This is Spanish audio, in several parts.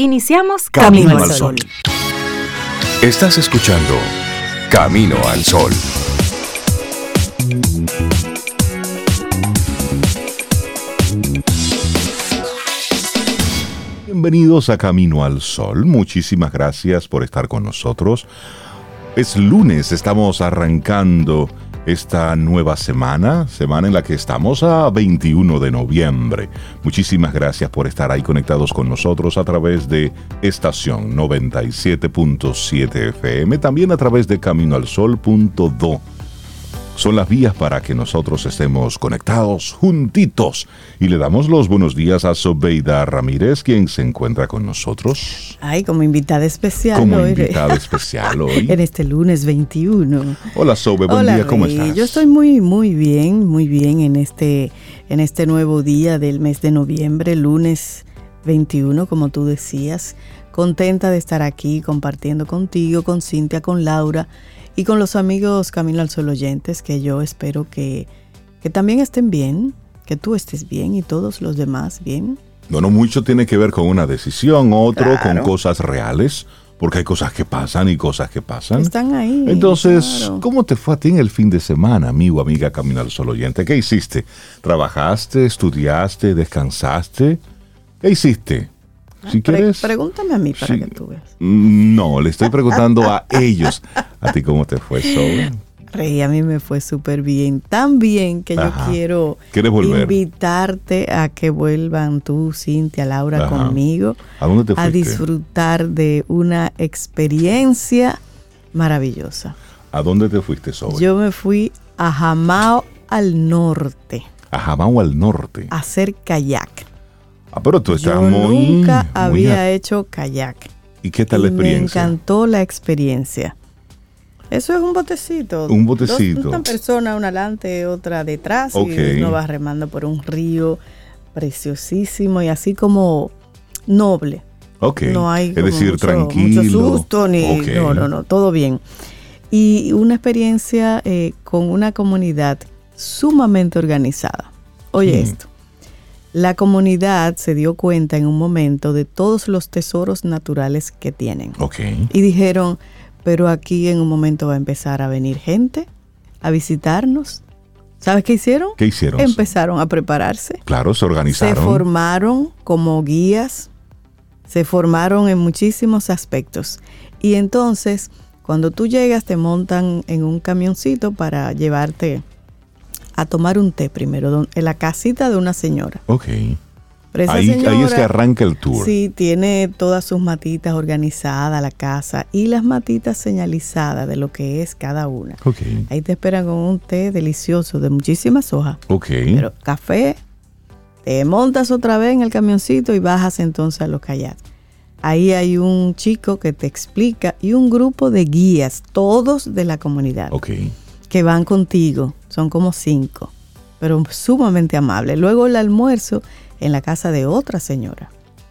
Iniciamos Camino, al Sol. Estás escuchando Camino al Sol. Bienvenidos a Camino al Sol. Muchísimas gracias por estar con nosotros. Es lunes, estamos arrancando esta nueva semana, semana en la que estamos a 21 de noviembre. Muchísimas gracias por estar ahí conectados con nosotros a través de estación 97.7 FM, también a través de caminoalsol.do son las vías para que nosotros estemos conectados juntitos. Y le damos los buenos días a Sobeida Ramírez, quien se encuentra con nosotros. Ay, como invitada especial como invitada especial hoy. en este lunes 21. Hola Sobe, buen día, ¿cómo estás? Yo estoy muy, muy bien, muy bien en este, en este nuevo día del mes de noviembre, lunes 21, como tú decías. Contenta de estar aquí compartiendo contigo, con Cintia, con Laura y con los amigos Camino al Sol oyentes, que yo espero que, que también estén bien, que tú estés bien y todos los demás bien. No, no, mucho tiene que ver con una decisión, otro con cosas reales, porque hay cosas que pasan y cosas que pasan. Están ahí. Entonces, ¿cómo te fue a ti en el fin de semana, amigo, amiga Camino al Sol oyente? ¿Qué hiciste? ¿Trabajaste, estudiaste, descansaste? ¿Qué hiciste? Si quieres, pregúntame a mí para que tú veas. No, le estoy preguntando a ellos. ¿A ti cómo te fue, Sobe? Rey, a mí me fue súper bien. Tan bien que yo quiero invitarte a que vuelvan tú, Cintia, Laura, conmigo. ¿A dónde te A disfrutar de una experiencia maravillosa. ¿A dónde te fuiste, Sobe? Yo me fui a Jamao al norte. A Jamao al norte. A hacer kayak. Ah, pero tú estás Yo muy. Nunca muy había a- hecho kayak. ¿Y qué tal la experiencia? Me encantó la experiencia. Eso es un botecito. Un botecito. Dos- una persona, una adelante, otra detrás. Ok. Y uno va remando por un río preciosísimo y así como noble. Ok. No hay es decir, mucho, tranquilo. mucho susto ni Ok. no, no, no, todo bien. Y una experiencia eh, con una comunidad sumamente organizada. Oye Mm. esto. La comunidad se dio cuenta en un momento de todos los tesoros naturales que tienen. Y dijeron, pero aquí en un momento va a empezar a venir gente a visitarnos. ¿Sabes qué hicieron? ¿Qué hicieron? Empezaron a prepararse. Claro, se Se organizaron. formaron como guías, se formaron en muchísimos aspectos. Y entonces, cuando tú llegas, te montan en un camioncito para llevarte a tomar un té primero, don- en la casita de una señora. ok. Ahí, ahí es que arranca el tour. Sí, tiene todas sus matitas organizadas, la casa, y las matitas señalizadas de lo que es cada una. Ok. Ahí te esperan con un té delicioso de muchísimas hojas. Ok. Pero café, te montas otra vez en el camioncito y bajas entonces a los kayaks. Ahí hay un chico que te explica y un grupo de guías, todos de la comunidad, ok. Que van contigo. Son como cinco, pero sumamente amables. Luego el almuerzo en la casa de otra señora,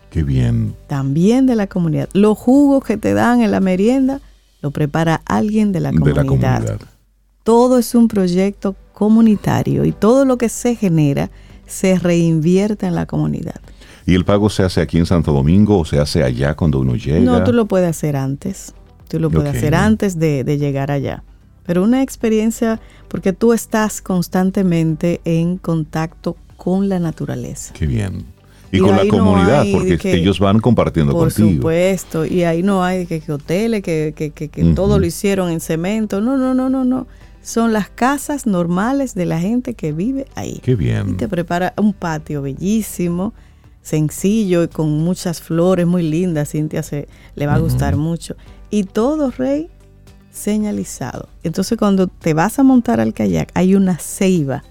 Qué bien. también de la comunidad. Los jugos que te dan en la merienda lo prepara alguien de la De comunidad. la comunidad. Todo es un proyecto comunitario y todo lo que se genera se reinvierte en la comunidad. ¿Y el pago se hace aquí en Santo Domingo o se hace allá cuando uno llega? No, tú lo puedes hacer antes. Tú lo puedes hacer antes de, de llegar allá. Pero una experiencia porque tú estás constantemente en contacto con la naturaleza. Qué bien. Y, Y con la no comunidad, porque que- ellos van compartiendo Por contigo. supuesto. Y ahí no hay que, que hoteles, que, que, que- que Ujú. todo lo hicieron en cemento. No, no, no, no, no. Son las casas normales de la gente que vive ahí. Qué Y bien. te prepara un patio bellísimo, sencillo y con muchas flores muy lindas. Cintia se, le va a gustar mucho. Y todo, Rey, señalizado. Entonces, cuando te vas a montar al kayak, hay una ceiba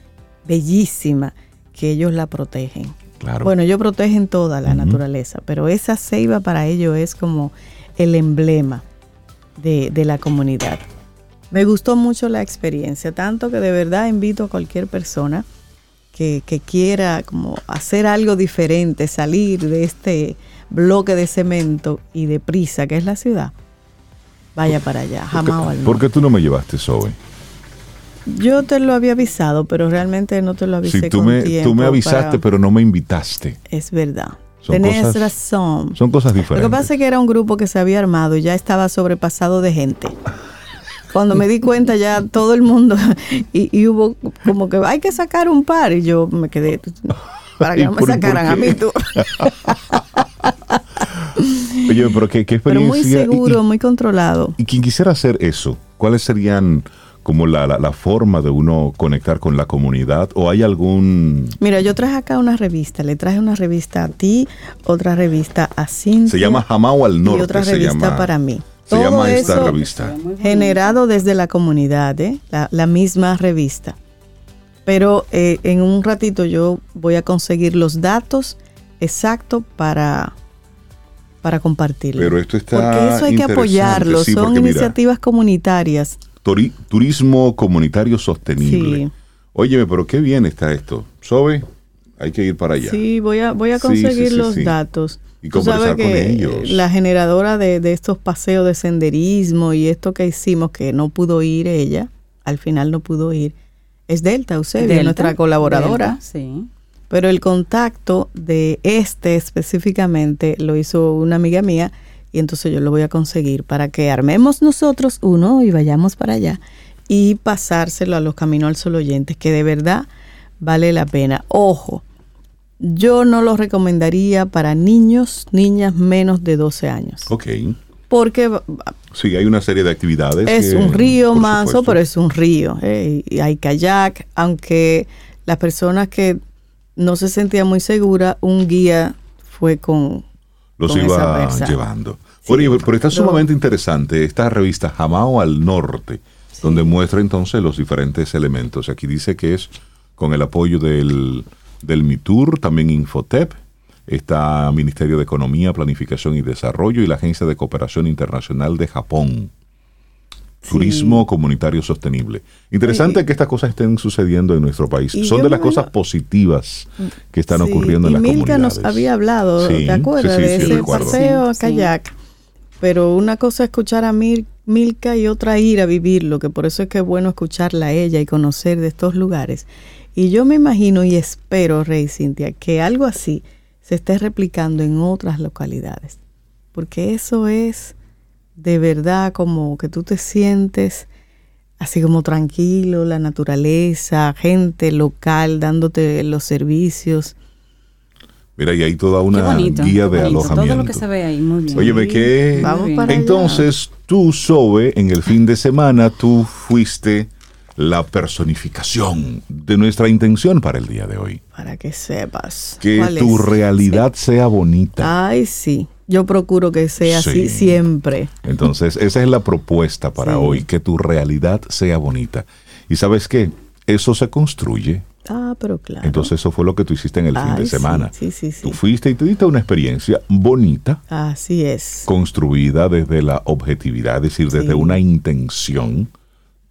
bellísima que ellos la protegen. Claro. Bueno, ellos protegen toda la naturaleza, pero esa ceiba para ellos es como el emblema de, de la comunidad. Me gustó mucho la experiencia, tanto que de verdad invito a cualquier persona que, que quiera como hacer algo diferente, salir de este bloque de cemento y de prisa que es la ciudad, vaya para allá, jamás al ¿Por qué tú no me llevaste, Zoe? Yo te lo había avisado, pero realmente no te lo avisé Sí, tú con me, tiempo tú me avisaste, para- pero no me invitaste. Es verdad. Son Tenés cosas- razón. Son cosas Lo diferentes. que pasa es que era un grupo que se había armado y ya estaba sobrepasado de gente. Cuando me di cuenta ya todo el mundo y, y hubo como que hay que sacar un par y yo me quedé para que ¿Y no me por- por sacaran a qué? mí tú. Oye, pero qué, qué Pero muy experiencia. y- seguro, y- muy controlado. Y quien quisiera hacer eso, ¿cuáles serían como la, la- la forma de uno conectar con la comunidad? ¿O hay algún... Mira, yo traje acá una revista, le traje una revista a ti, otra revista a Cintia. Se llama Jamao al Norte. y otra se revista llama, para mí. Se Todo llama esta eso revista. generado desde la comunidad, ¿eh? la, la misma revista. Pero eh, en un ratito yo voy a conseguir los datos exactos para, para compartirlo. Pero esto está porque eso hay que apoyarlo, sí, son porque mira, iniciativas comunitarias. Turismo comunitario sostenible. Sí. Óyeme, pero qué bien está esto. Sobe, hay que ir para allá. Sí, voy a, voy a conseguir sí, sí, los sí. datos. Y Tú sabes conversar con que ellos. La generadora de, de estos paseos de senderismo y esto que hicimos, que no pudo ir ella, al final no pudo ir, es Delta Eusebio, Delta, nuestra colaboradora. Delta, sí. Pero el contacto de este específicamente lo hizo una amiga mía y entonces yo lo voy a conseguir para que armemos nosotros uno y vayamos para allá y pasárselo a los Caminos al Sol oyentes, que de verdad vale la pena. Ojo, yo no lo recomendaría para niños, niñas menos de 12 años, Ok. porque Sí, hay una serie de actividades. es que, un río manso, supuesto, pero es un río. ¿eh? Y hay kayak, aunque las personas que no se sentían muy seguras, un guía fue con... los con iba llevando. Sí, Oye, pero está sumamente interesante esta revista Jamao al Norte, donde muestra entonces los diferentes elementos. Aquí dice que es con el apoyo del, del MITUR, también Infotep, está Ministerio de Economía, Planificación y Desarrollo y la Agencia de Cooperación Internacional de Japón. Turismo comunitario sostenible. Interesante que estas cosas estén sucediendo en nuestro país. Y Son de las cosas positivas que están Sí, ocurriendo en y las Milka comunidades. nos había hablado, ¿te acuerdas? de ese paseo a kayak. Pero una cosa es escuchar a Mil- Milka y otra ir a vivirlo, que por eso es que es bueno escucharla a ella y conocer de estos lugares. Y yo me imagino y espero, Rey Cintia, que algo así se esté replicando en otras localidades. Porque eso es de verdad como que tú te sientes así como tranquilo, la naturaleza, gente local dándote los servicios. Mira, y hay toda una bonito. guía de bonito. alojamiento. Todo lo que se ve ahí, muy bien. Óyeme, que para allá. entonces tú, Sobe, en el fin de semana, tú fuiste la personificación de nuestra intención para el día de hoy. Para que sepas. Que tu es. realidad sea bonita. Ay, sí. Yo procuro que sea Sí. así siempre. Entonces, esa es la propuesta para Sí. hoy, que tu realidad sea bonita. Y sabes qué, eso se construye. Ah, pero claro. Entonces, eso fue lo que tú hiciste en el fin de sí, semana. Sí, sí, sí. Tú fuiste y te diste una experiencia bonita, Así es. construida desde la objetividad, es decir, desde Sí. una intención.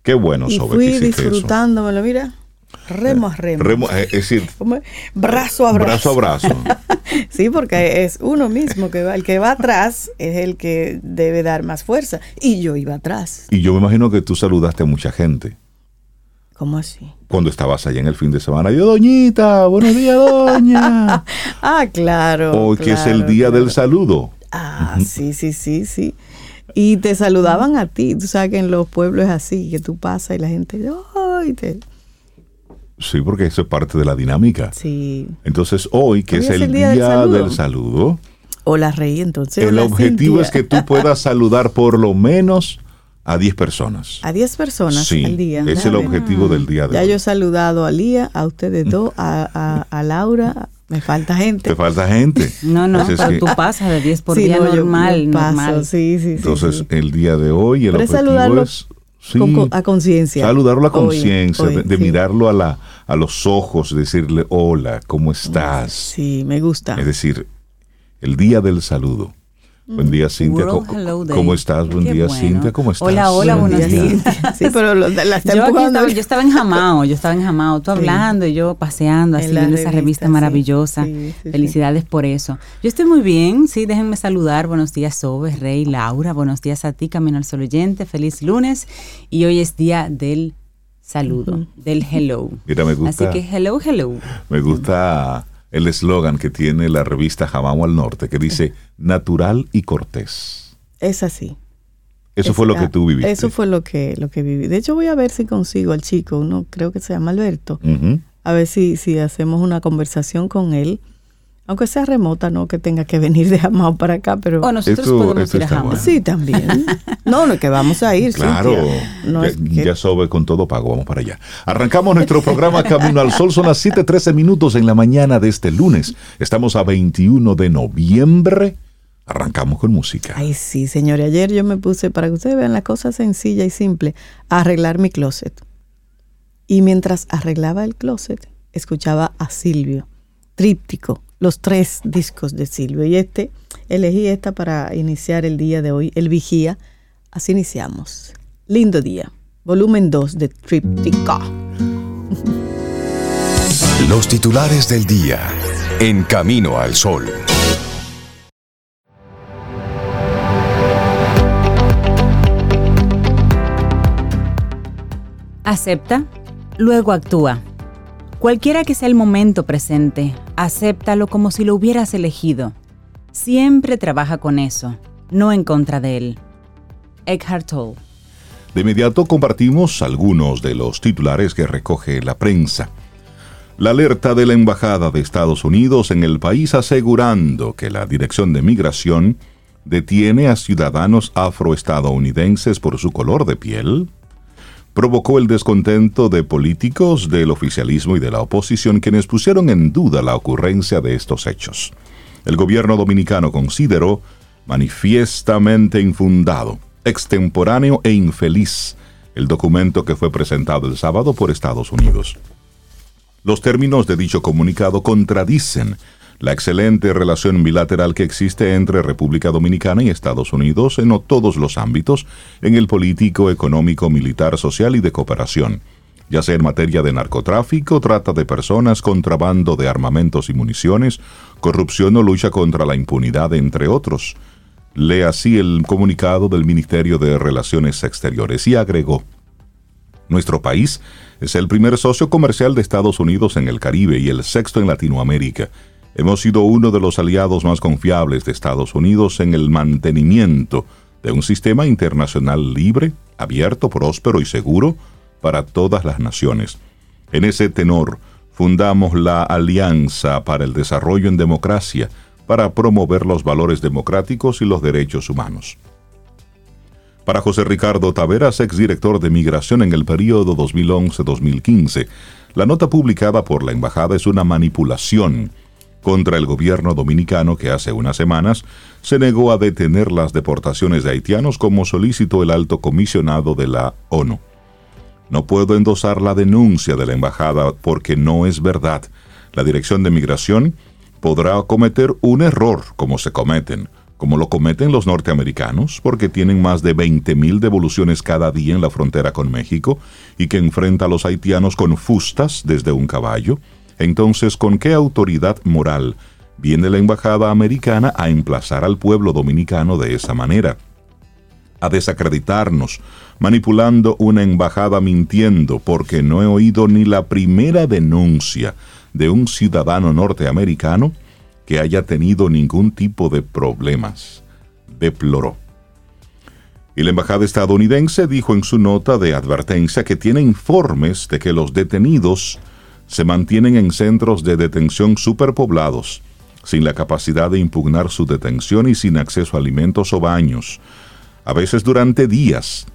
Qué bueno, y Sobe, fui hiciste eso. disfrutándomelo, mira. Remo a remo. Remo- eh, es decir. Brazo a brazo. brazo a brazo. Sí, porque es uno mismo que va. El que va atrás es el que debe dar más fuerza. Y yo iba atrás. y yo me imagino que tú saludaste a mucha gente ¿Cómo así? cuando estabas allá en el fin de semana. Yo, Doñita, buenos días, Doña. Ah, claro. Hoy que es el claro, día del saludo. Ah, sí, sí, sí, sí. Y te saludaban a ti. Tú sabes que en los pueblos es así, que tú pasas y la gente, ¡ay! Te... Sí, porque eso es parte de la dinámica. Sí. Entonces, hoy, que Hoy es el día, del, saludo, Hola, Rey, entonces. el hola, objetivo Cintia. es que tú puedas saludar por lo menos a 10 personas. A 10 personas sí, al día. es el Ya, objetivo del día de Ya hoy. yo he saludado a Lía, a ustedes dos, a, a, a Laura. Me falta gente. Te falta gente. No, no, Entonces, pero que- tú pasas de 10 por Sí, día no, yo- normal, yo paso, normal. Sí, sí, sí. Entonces, sí. el día de hoy, el Pero objetivo es sí, Con- a conciencia. saludarlo a conciencia, de, de sí. mirarlo a, la, a los ojos, decirle, hola, ¿cómo estás? Sí, me gusta. Es decir, el día del saludo. Buen día, Cintia. ¿Cómo, cómo estás? Buen Qué día, bueno. Cintia. ¿Cómo estás? Hola, hola, Buen buenos día. días. Sí, pero lo- la Yo estaba, yo estaba en Jamao, yo estaba en Jamao, tú Sí. hablando y yo paseando, así viendo esa revista, revista sí. maravillosa. Sí, sí, Felicidades por eso. Yo estoy muy bien, sí, déjenme saludar. Buenos días, Sobe, Rey, Laura. Buenos días a ti, Camino al Sol oyente. Feliz lunes. Y hoy es día del saludo, del hello. Mira, me gusta, Así que hello, hello. me gusta el eslogan que tiene la revista Jamamo al Norte, que dice natural y cortés. Es así. Eso fue lo que tú viviste. Eso fue lo que, lo que viví. De hecho, voy a ver si consigo al chico, uno creo que se llama Alberto, a ver si, si hacemos una conversación con él aunque sea remota, no que tenga que venir de Jamao para acá, pero... O nosotros podemos ir a Jamao. Sí, también. No, no, que vamos a ir. Claro, ya, sobe con todo pago, vamos para allá. Arrancamos nuestro programa Camino al Sol, son las 7.13 minutos en la mañana de este lunes. Estamos a 21 de noviembre. Arrancamos con música. Ay, sí, señores. Ayer yo me puse, para que ustedes vean la cosa sencilla y simple, a arreglar mi closet. Y mientras arreglaba el closet, escuchaba a Silvio, tríptico, los tres discos de Silvio. Y este, elegí esta para iniciar el día de hoy, El Vigía. Así iniciamos. Lindo día. Volumen 2 de Tríptico. Los titulares del día. En Camino al Sol. Acepta, luego actúa. Cualquiera que sea el momento presente, acéptalo como si lo hubieras elegido. Siempre trabaja con eso, no en contra de él. Eckhart Tolle. De inmediato compartimos algunos de los titulares que recoge la prensa. La alerta de la Embajada de Estados Unidos en el país asegurando que la Dirección de Migración detiene a ciudadanos afroestadounidenses por su color de piel, provocó el descontento de políticos del oficialismo y de la oposición quienes pusieron en duda la ocurrencia de estos hechos. El gobierno dominicano consideró manifiestamente infundado, extemporáneo e infeliz el documento que fue presentado el sábado por Estados Unidos. Los términos de dicho comunicado contradicen la excelente relación bilateral que existe entre República Dominicana y Estados Unidos en todos los ámbitos, en el político, económico, militar, social y de cooperación, ya sea en materia de narcotráfico, trata de personas, contrabando de armamentos y municiones, corrupción o lucha contra la impunidad, entre otros. Lee así el comunicado del Ministerio de Relaciones Exteriores y agregó, Nuestro país es el primer socio comercial de Estados Unidos en el Caribe y el sexto en Latinoamérica hemos sido uno de los aliados más confiables de Estados Unidos en el mantenimiento de un sistema internacional libre, abierto, próspero y seguro para todas las naciones. En ese tenor, fundamos la Alianza para el Desarrollo en Democracia para promover los valores democráticos y los derechos humanos. Para José Ricardo Taveras, exdirector de Migración en el periodo 2011-2015, la nota publicada por la Embajada es una manipulación contra el gobierno dominicano que hace unas semanas se negó a detener las deportaciones de haitianos como solicitó el alto comisionado de la ONU. No puedo endosar la denuncia de la embajada porque no es verdad. La Dirección de Migración podrá cometer un error como se cometen, como lo cometen los norteamericanos, porque tienen más de 20.000 devoluciones cada día en la frontera con México y que enfrenta a los haitianos con fustas desde un caballo, entonces, ¿con qué autoridad moral viene la embajada americana a emplazar al pueblo dominicano de esa manera? A desacreditarnos, manipulando una embajada mintiendo, porque no he oído ni la primera denuncia de un ciudadano norteamericano que haya tenido ningún tipo de problemas. Deploró. Y la embajada estadounidense dijo en su nota de advertencia que tiene informes de que los detenidos se mantienen en centros de detención superpoblados, sin la capacidad de impugnar su detención y sin acceso a alimentos o baños, a veces durante días,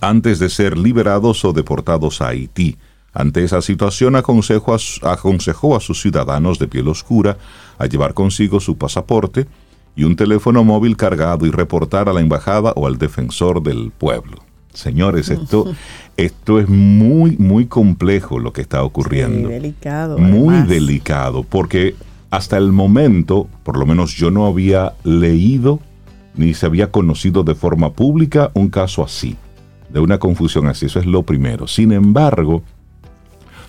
antes de ser liberados o deportados a Haití. Ante esa situación aconsejó a, sus ciudadanos de piel oscura a llevar consigo su pasaporte y un teléfono móvil cargado y reportar a la embajada o al defensor del pueblo. Señores, esto, esto es muy, muy complejo lo que está ocurriendo. Muy delicado. Muy delicado, porque hasta el momento, por lo menos yo no había leído ni se había conocido de forma pública un caso así, de una confusión así. Eso es lo primero. Sin embargo,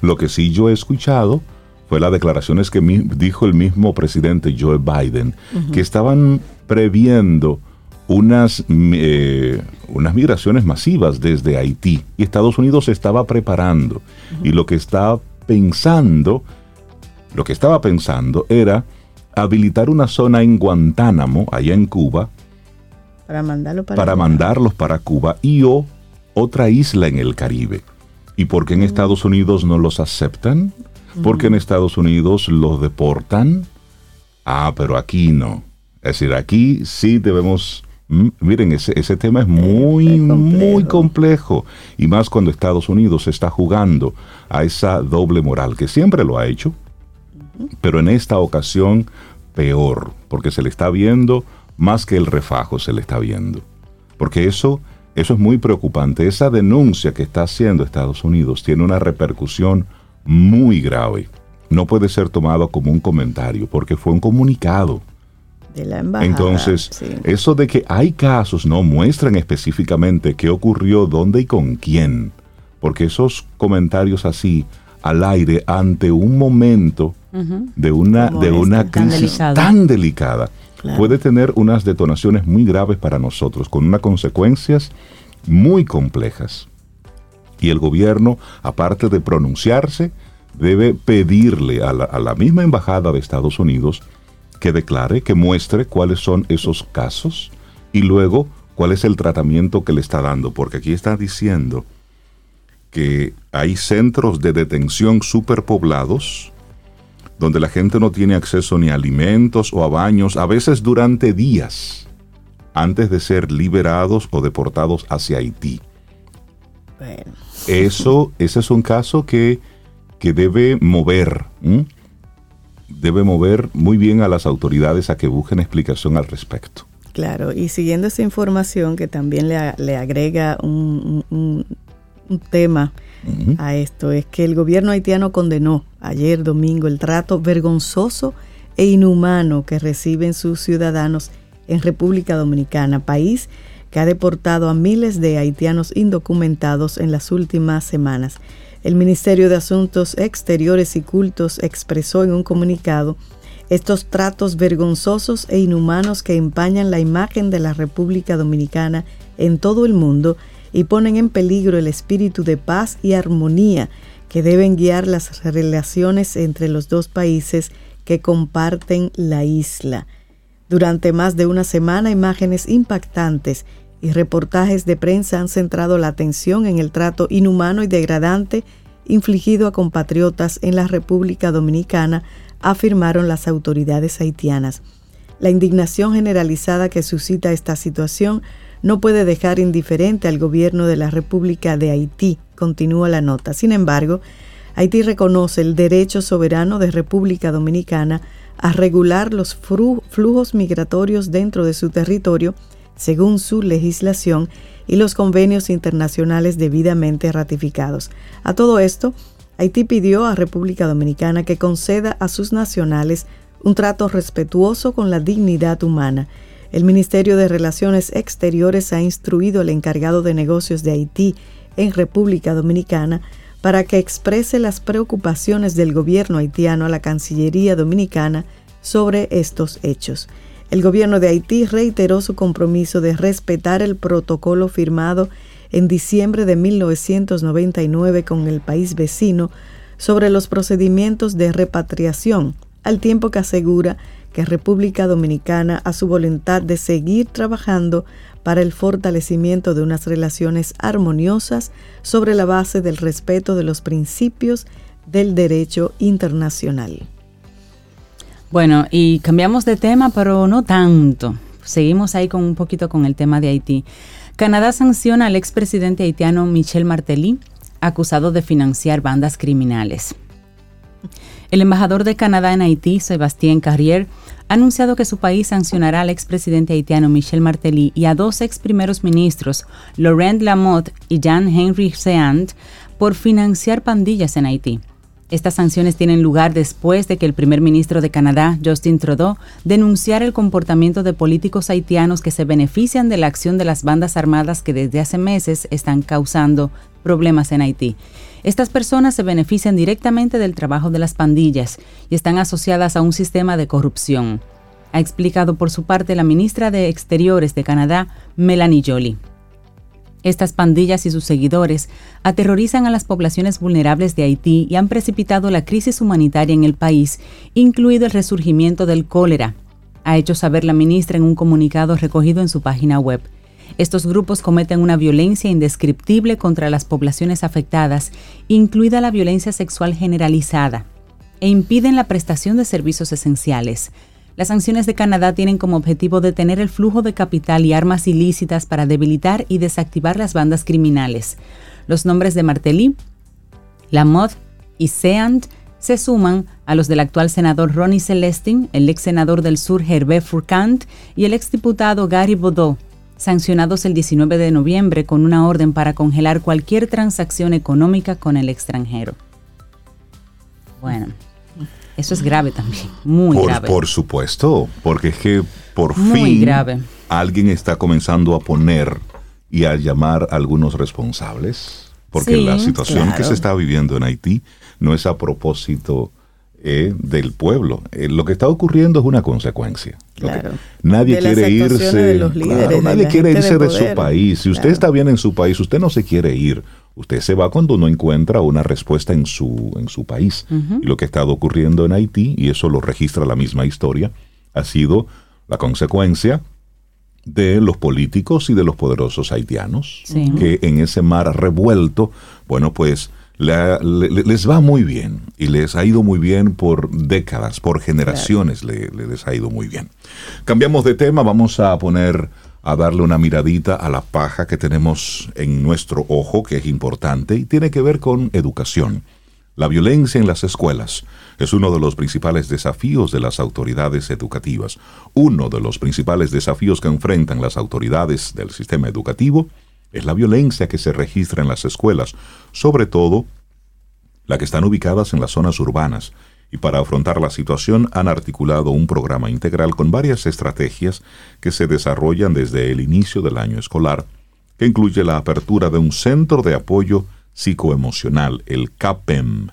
lo que sí yo he escuchado fue las declaraciones que dijo el mismo presidente Joe Biden, que estaban previendo unas, eh, unas migraciones masivas desde Haití y Estados Unidos se estaba preparando y lo que está pensando Lo que estaba pensando era habilitar una zona en Guantánamo, allá en Cuba, para, mandarlo para, para mandarlos para Cuba y o otra isla en el Caribe. ¿Y por qué en Estados Unidos no los aceptan? ¿Por qué en Estados Unidos los deportan? Ah, pero aquí no. Es decir, aquí sí debemos... Miren, ese, ese tema es muy, es complejo. muy complejo. Y más cuando Estados Unidos está jugando a esa doble moral, que siempre lo ha hecho, pero en esta ocasión peor, porque se le está viendo más que el refajo, se le está viendo. Porque eso, eso es muy preocupante. Esa denuncia que está haciendo Estados Unidos tiene una repercusión muy grave. No puede ser tomado como un comentario, porque fue un comunicado. De la embajada. Entonces, sí. eso de que hay casos no muestran específicamente qué ocurrió, dónde y con quién. Porque esos comentarios así al aire ante un momento de una, Como de una este, tan crisis tan delicada Claro. puede tener unas detonaciones muy graves para nosotros, con unas consecuencias muy complejas. Y el gobierno, aparte de pronunciarse, debe pedirle a la, a la misma embajada de Estados Unidos que declare, que muestre cuáles son esos casos y luego cuál es el tratamiento que le está dando, porque aquí está diciendo que hay centros de detención superpoblados donde la gente no tiene acceso ni a alimentos o a baños, a veces durante días, antes de ser liberados o deportados hacia Haití. Bueno, Eso, ese es un caso que, que debe mover, ¿m? Debe mover muy bien a las autoridades a que busquen explicación al respecto. claro, y siguiendo esa información que también le, agrega un, un- un- un tema a esto, es que el gobierno haitiano condenó ayer domingo el trato vergonzoso e inhumano que reciben sus ciudadanos en República Dominicana, país que ha deportado a miles de haitianos indocumentados en las últimas semanas. El Ministerio de Asuntos Exteriores y Cultos expresó en un comunicado estos tratos vergonzosos e inhumanos que empañan la imagen de la República Dominicana en todo el mundo y ponen en peligro el espíritu de paz y armonía que deben guiar las relaciones entre los dos países que comparten la isla. Durante más de una semana, imágenes impactantes y reportajes de prensa han centrado la atención en el trato inhumano y degradante infligido a compatriotas en la República Dominicana, afirmaron las autoridades haitianas. La indignación generalizada que suscita esta situación no puede dejar indiferente al gobierno de la República de Haití, continúa la nota. Sin embargo, Haití reconoce el derecho soberano de República Dominicana a regular los flujos migratorios dentro de su territorio según su legislación y los convenios internacionales debidamente ratificados. A todo esto, Haití pidió a República Dominicana que conceda a sus nacionales un trato respetuoso con la dignidad humana. El Ministerio de Relaciones Exteriores ha instruido al encargado de negocios de Haití en República Dominicana para que exprese las preocupaciones del gobierno haitiano a la Cancillería Dominicana sobre estos hechos. El gobierno de Haití reiteró su compromiso de respetar el protocolo firmado en diciembre de 1999 con el país vecino sobre los procedimientos de repatriación, al tiempo que asegura que República Dominicana a su voluntad de seguir trabajando para el fortalecimiento de unas relaciones armoniosas sobre la base del respeto de los principios del derecho internacional. Bueno, y cambiamos de tema, pero no tanto. Seguimos ahí con un poquito con el tema de Haití. Canadá sanciona al expresidente haitiano Michel Martelly, acusado de financiar bandas criminales. El embajador de Canadá en Haití, Sebastien Carrier, ha anunciado que su país sancionará al expresidente haitiano Michel Martelly y a dos ex primeros ministros, Laurent Lamotte y Jean-Henri Seant, por financiar pandillas en Haití. Estas sanciones tienen lugar después de que el primer ministro de Canadá, Justin Trudeau, denunciara el comportamiento de políticos haitianos que se benefician de la acción de las bandas armadas que desde hace meses están causando problemas en Haití. Estas personas se benefician directamente del trabajo de las pandillas y están asociadas a un sistema de corrupción, ha explicado por su parte la ministra de Exteriores de Canadá, Melanie Joly. Estas pandillas y sus seguidores aterrorizan a las poblaciones vulnerables de Haití y han precipitado la crisis humanitaria en el país, incluido el resurgimiento del cólera, ha hecho saber la ministra en un comunicado recogido en su página web. Estos grupos cometen una violencia indescriptible contra las poblaciones afectadas, incluida la violencia sexual generalizada, e impiden la prestación de servicios esenciales. Las sanciones de Canadá tienen como objetivo detener el flujo de capital y armas ilícitas para debilitar y desactivar las bandas criminales. Los nombres de Martelly, Lamotte y Seand se suman a los del actual senador Ronnie Celestin, el ex senador del sur Herbert Fourcant y el ex diputado Gary Baudot, sancionados el 19 de noviembre con una orden para congelar cualquier transacción económica con el extranjero. Bueno, eso es grave también, muy grave. Por supuesto, porque es que por fin alguien está comenzando a poner y a llamar a algunos responsables, porque la situación que se está viviendo en Haití no es a propósito eh, del pueblo. Eh, lo que está ocurriendo es una consecuencia. nadie quiere irse, nadie quiere irse de, su país. Si usted está bien en su país, usted no se quiere ir. Usted se va cuando no encuentra una respuesta en su, en su país. Y lo que ha estado ocurriendo en Haití, y eso lo registra la misma historia, ha sido la consecuencia de los políticos y de los poderosos haitianos, que en ese mar revuelto, bueno, pues les va muy bien y les ha ido muy bien por décadas, por generaciones les ha ido muy bien. Cambiamos de tema, vamos a poner a darle una miradita a la paja que tenemos en nuestro ojo, que es importante, y tiene que ver con educación. La violencia en las escuelas es uno de los principales desafíos de las autoridades educativas. Uno de los principales desafíos que enfrentan las autoridades del sistema educativo es la violencia que se registra en las escuelas, sobre todo la que están ubicadas en las zonas urbanas, y para afrontar la situación han articulado un programa integral con varias estrategias que se desarrollan desde el inicio del año escolar, que incluye la apertura de un centro de apoyo psicoemocional, el CAPEM.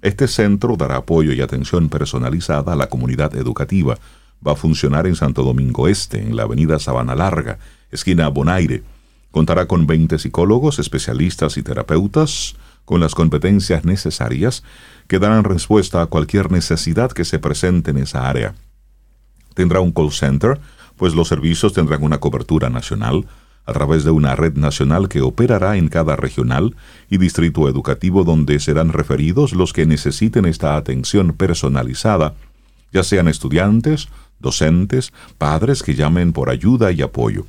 Este centro dará apoyo y atención personalizada a la comunidad educativa. Va a funcionar en Santo Domingo Este, en la avenida Sabana Larga, esquina Bonaire. Contará con 20 psicólogos, especialistas y terapeutas, con las competencias necesarias que darán respuesta a cualquier necesidad que se presente en esa área. Tendrá un call center, pues los servicios tendrán una cobertura nacional a través de una red nacional que operará en cada regional y distrito educativo donde serán referidos los que necesiten esta atención personalizada, ya sean estudiantes, docentes, padres que llamen por ayuda y apoyo.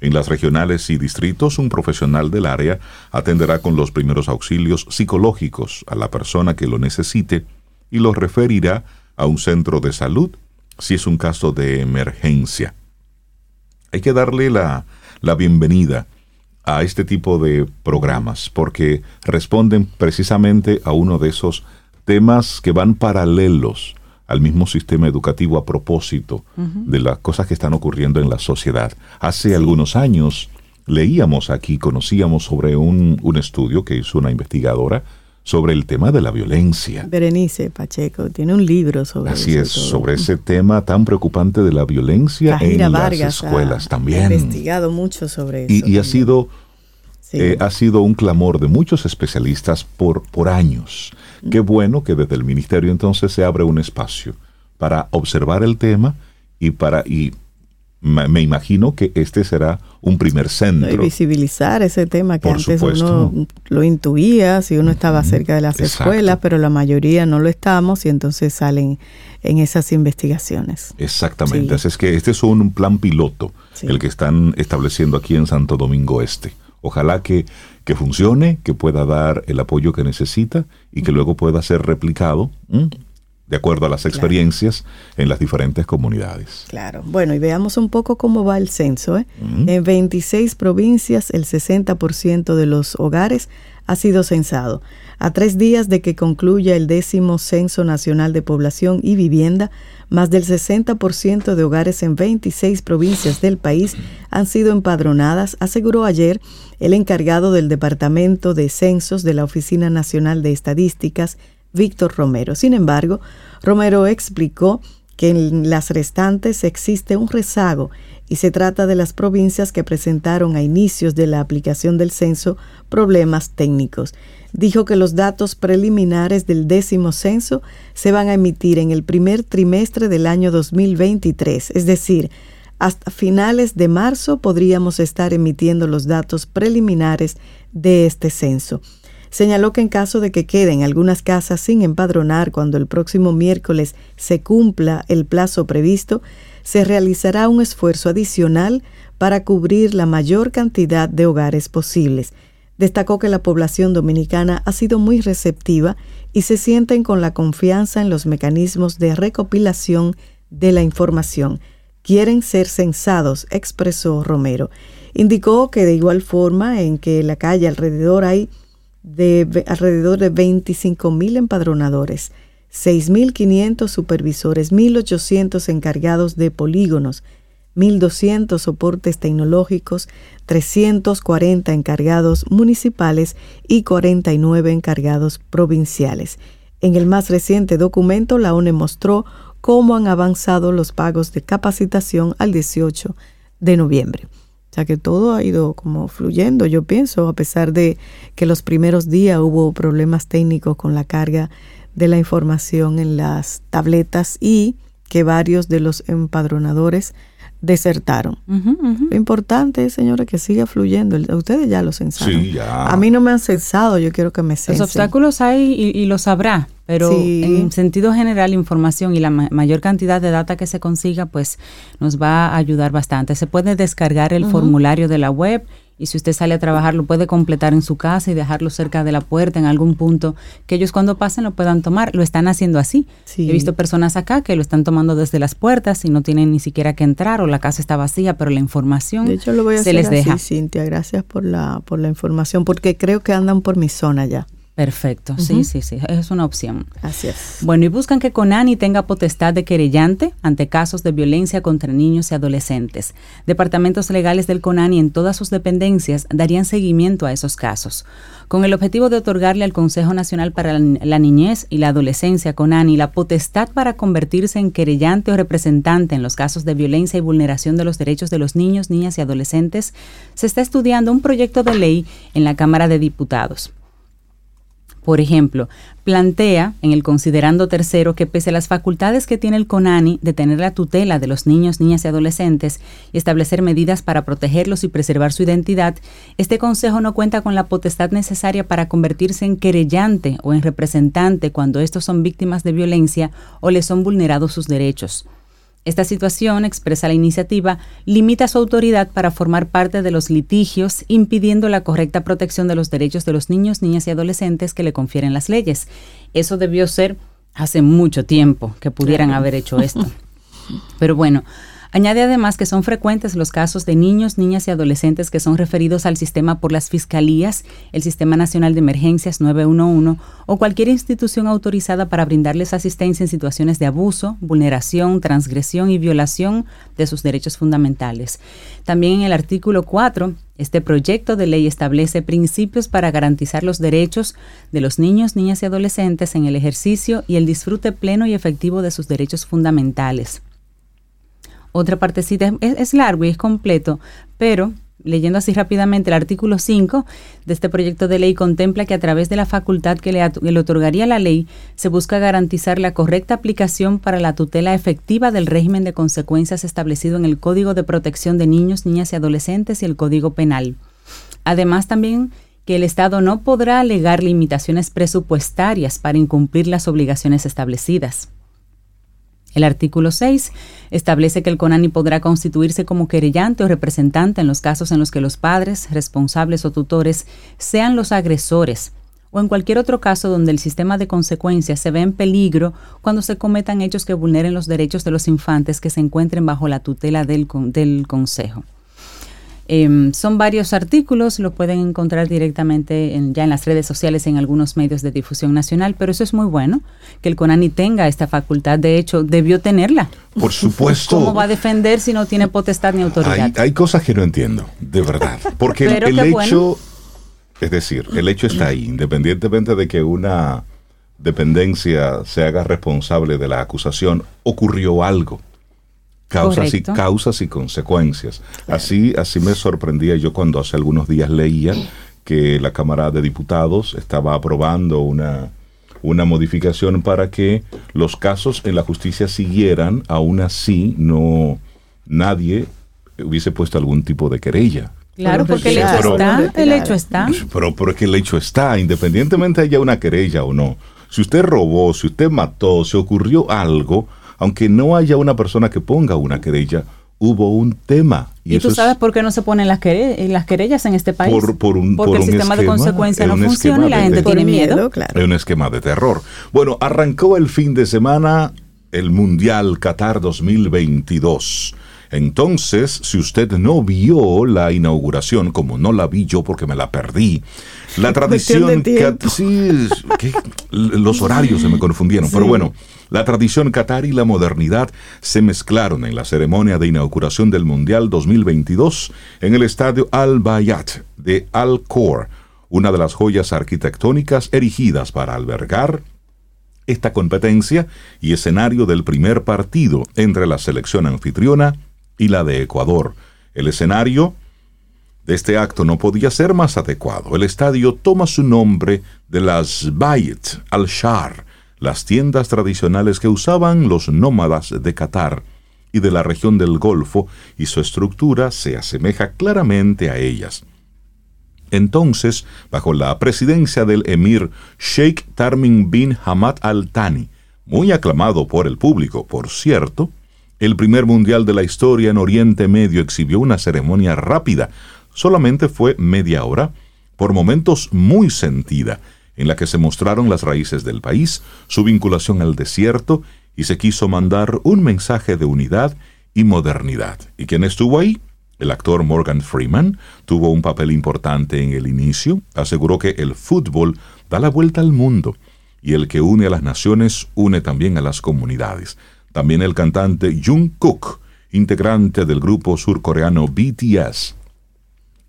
En las regionales y distritos, un profesional del área atenderá con los primeros auxilios psicológicos a la persona que lo necesite y lo referirá a un centro de salud si es un caso de emergencia. Hay que darle la, la bienvenida a este tipo de programas porque responden precisamente a uno de esos temas que van paralelos al mismo sistema educativo a propósito de las cosas que están ocurriendo en la sociedad. Hace algunos años leíamos aquí, conocíamos sobre un, un, estudio que hizo una investigadora sobre el tema de la violencia. Berenice Pacheco tiene un libro sobre Así es, sobre ese tema tan preocupante de la violencia en las escuelas también. Ha investigado mucho sobre eso. Y, ha sido eh, ha sido un clamor de muchos especialistas por, por años. Qué bueno que desde el ministerio entonces se abre un espacio para observar el tema y para y me imagino que este será un primer centro. Y visibilizar ese tema que antes uno lo intuía si uno estaba cerca de las escuelas, pero la mayoría no lo estamos y entonces salen en esas investigaciones. Exactamente. Así es que este es un plan piloto, el que están estableciendo aquí en Santo Domingo Este. Ojalá que, que funcione, que pueda dar el apoyo que necesita y que luego pueda ser replicado de acuerdo a las experiencias en las diferentes comunidades. Claro. Bueno, y veamos un poco cómo va el censo. ¿eh? En 26 provincias, el 60% de los hogares ha sido censado. A tres días de que concluya el décimo Censo Nacional de Población y Vivienda, más del 60% de hogares en 26 provincias del país han sido empadronadas, aseguró ayer el encargado del Departamento de Censos de la Oficina Nacional de Estadísticas, Víctor Romero. Sin embargo, Romero explicó que en las restantes existe un rezago y se trata de las provincias que presentaron a inicios de la aplicación del censo problemas técnicos. Dijo que los datos preliminares del décimo censo se van a emitir en el primer trimestre del año 2023, es decir, hasta finales de marzo podríamos estar emitiendo los datos preliminares de este censo. Señaló que en caso de que queden algunas casas sin empadronar cuando el próximo miércoles se cumpla el plazo previsto, se realizará un esfuerzo adicional para cubrir la mayor cantidad de hogares posibles. Destacó que la población dominicana ha sido muy receptiva y se sienten con la confianza en los mecanismos de recopilación de la información. Quieren ser censados, expresó Romero. Indicó que de igual forma en que la calle alrededor hay de alrededor de 25 mil empadronadores, 6.500 supervisores, 1.800 encargados de polígonos, 1.200 soportes tecnológicos, 340 encargados municipales y 49 encargados provinciales. En el más reciente documento, la ONE mostró cómo han avanzado los pagos de capacitación al 18 de noviembre. O sea que todo ha ido como fluyendo, yo pienso, a pesar de que los primeros días hubo problemas técnicos con la carga de la información en las tabletas y que varios de los empadronadores desertaron. Lo importante es, señores, que siga fluyendo. Ustedes ya lo censaron. A mí no me han censado, yo quiero que me censen. Los obstáculos hay y, lo sabrá, pero en sentido general, información y la mayor cantidad de data que se consiga, pues nos va a ayudar bastante. Se puede descargar el formulario de la web y si usted sale a trabajar lo puede completar en su casa y dejarlo cerca de la puerta en algún punto que ellos cuando pasen lo puedan tomar. Lo están haciendo así. He visto personas acá que lo están tomando desde las puertas y no tienen ni siquiera que entrar o la casa está vacía, pero la información de hecho, lo voy a se hacer les así, deja. Cintia, gracias por la, por la información, porque creo que andan por mi zona ya. Perfecto, sí, sí, sí, es una opción. Así es. Bueno, y buscan que Conani tenga potestad de querellante ante casos de violencia contra niños y adolescentes. Departamentos legales del Conani en todas sus dependencias darían seguimiento a esos casos. Con el objetivo de otorgarle al Consejo Nacional para la Niñez y la Adolescencia, Conani, la potestad para convertirse en querellante o representante en los casos de violencia y vulneración de los derechos de los niños, niñas y adolescentes, se está estudiando un proyecto de ley en la Cámara de Diputados. Por ejemplo, plantea en el considerando tercero que pese a las facultades que tiene el CONANI de tener la tutela de los niños, niñas y adolescentes y establecer medidas para protegerlos y preservar su identidad, este Consejo no cuenta con la potestad necesaria para convertirse en querellante o en representante cuando estos son víctimas de violencia o les son vulnerados sus derechos. Esta situación, expresa la iniciativa, limita su autoridad para formar parte de los litigios, impidiendo la correcta protección de los derechos de los niños, niñas y adolescentes que le confieren las leyes. Eso debió ser hace mucho tiempo que pudieran haber hecho esto. Pero bueno, Añade además que son frecuentes los casos de niños, niñas y adolescentes que son referidos al sistema por las fiscalías, el Sistema Nacional de Emergencias 911 o cualquier institución autorizada para brindarles asistencia en situaciones de abuso, vulneración, transgresión y violación de sus derechos fundamentales. También en el artículo 4 este proyecto de ley establece principios para garantizar los derechos de los niños, niñas y adolescentes en el ejercicio y el disfrute pleno y efectivo de sus derechos fundamentales otra partecita. Es, largo y es completo, pero leyendo así rápidamente el artículo 5 de este proyecto de ley contempla que a través de la facultad que le, otorgaría la ley se busca garantizar la correcta aplicación para la tutela efectiva del régimen de consecuencias establecido en el Código de Protección de Niños, Niñas y Adolescentes y el Código Penal. Además también que el Estado no podrá alegar limitaciones presupuestarias para incumplir las obligaciones establecidas. El artículo 6 establece que el CONANI podrá constituirse como querellante o representante en los casos en los que los padres, responsables o tutores sean los agresores o en cualquier otro caso donde el sistema de consecuencias se ve en peligro cuando se cometan hechos que vulneren los derechos de los infantes que se encuentren bajo la tutela del, del Consejo. Em, son varios artículos, lo pueden encontrar directamente ya en las redes sociales, en algunos medios de difusión nacional, pero eso es muy bueno, que el CONANI tenga esta facultad, de hecho, debió tenerla. Por supuesto. ¿Cómo va a defender si no tiene potestad ni autoridad? Hay, cosas que no entiendo, de verdad, porque el, hecho, es decir, el hecho está ahí, independientemente de que una dependencia se haga responsable de la acusación, ocurrió algo. Causas y, causas y consecuencias. Así, así me sorprendía yo cuando hace algunos días leía que la Cámara de Diputados estaba aprobando una, una modificación para que los casos en la justicia siguieran, aún así no nadie hubiese puesto algún tipo de querella. Claro, porque el hecho está, el hecho está. Pero, pero es que el hecho está, independientemente haya una querella o no. Si usted robó, si usted mató, si ocurrió algo, aunque no haya una persona que ponga una querella, hubo un tema. ¿Y, tú sabes por qué no se ponen las, las querellas en este país? Por, un, Porque el sistema de consecuencia no funciona y la gente tiene miedo. Claro. Es un esquema de terror. Bueno, arrancó el fin de semana el Mundial Qatar 2022. Entonces, si usted no vio la inauguración, como no la vi yo porque me la perdí, la tradición... Sí, los horarios se me confundieron, pero bueno, la tradición qatar y la modernidad se mezclaron en la ceremonia de inauguración del Mundial 2022 en el estadio Al Bayat de Al Khor, una de las joyas arquitectónicas erigidas para albergar esta competencia y escenario del primer partido entre la selección anfitriona y la de Ecuador. El escenario de este acto no podía ser más adecuado. El estadio toma su nombre de las Bayt al-Shar, las tiendas tradicionales que usaban los nómadas de Qatar y de la región del Golfo, y su estructura se asemeja claramente a ellas. Entonces, bajo la presidencia del emir Sheikh Tarmin bin Hamad Al Thani, muy aclamado por el público, por cierto, el primer mundial de la historia en Oriente Medio exhibió una ceremonia rápida, solamente fue media hora, por momentos muy sentida, en la que se mostraron las raíces del país, su vinculación al desierto, y se quiso mandar un mensaje de unidad y modernidad. ¿Y quién estuvo ahí? El actor Morgan Freeman tuvo un papel importante en el inicio, aseguró que el fútbol da la vuelta al mundo, y el que une a las naciones une también a las comunidades. También el cantante Jungkook, integrante del grupo surcoreano BTS,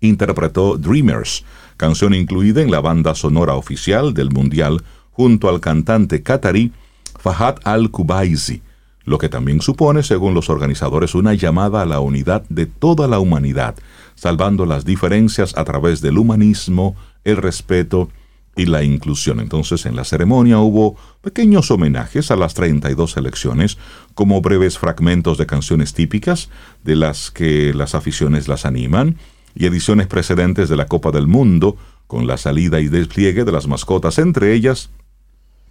interpretó Dreamers, canción incluida en la banda sonora oficial del Mundial junto al cantante qatarí Fahad Al-Kubaisi, lo que también supone, según los organizadores, una llamada a la unidad de toda la humanidad, salvando las diferencias a través del humanismo, el respeto y la inclusión. Entonces, en la ceremonia hubo pequeños homenajes a las 32 selecciones, como breves fragmentos de canciones típicas de las que las aficiones las animan, y ediciones precedentes de la Copa del Mundo, con la salida y despliegue de las mascotas, entre ellas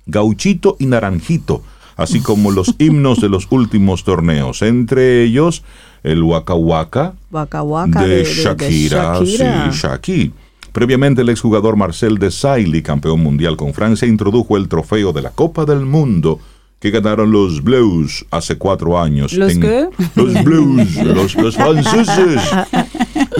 Gauchito y Naranjito, así como los himnos de los últimos torneos, entre ellos el Waka Waka, de, Shakira, Sí, Previamente, el exjugador Marcel Desailly, campeón mundial con Francia, introdujo el trofeo de la Copa del Mundo que ganaron los Blues hace cuatro años. ¿Los qué? Los Blues, los, los franceses.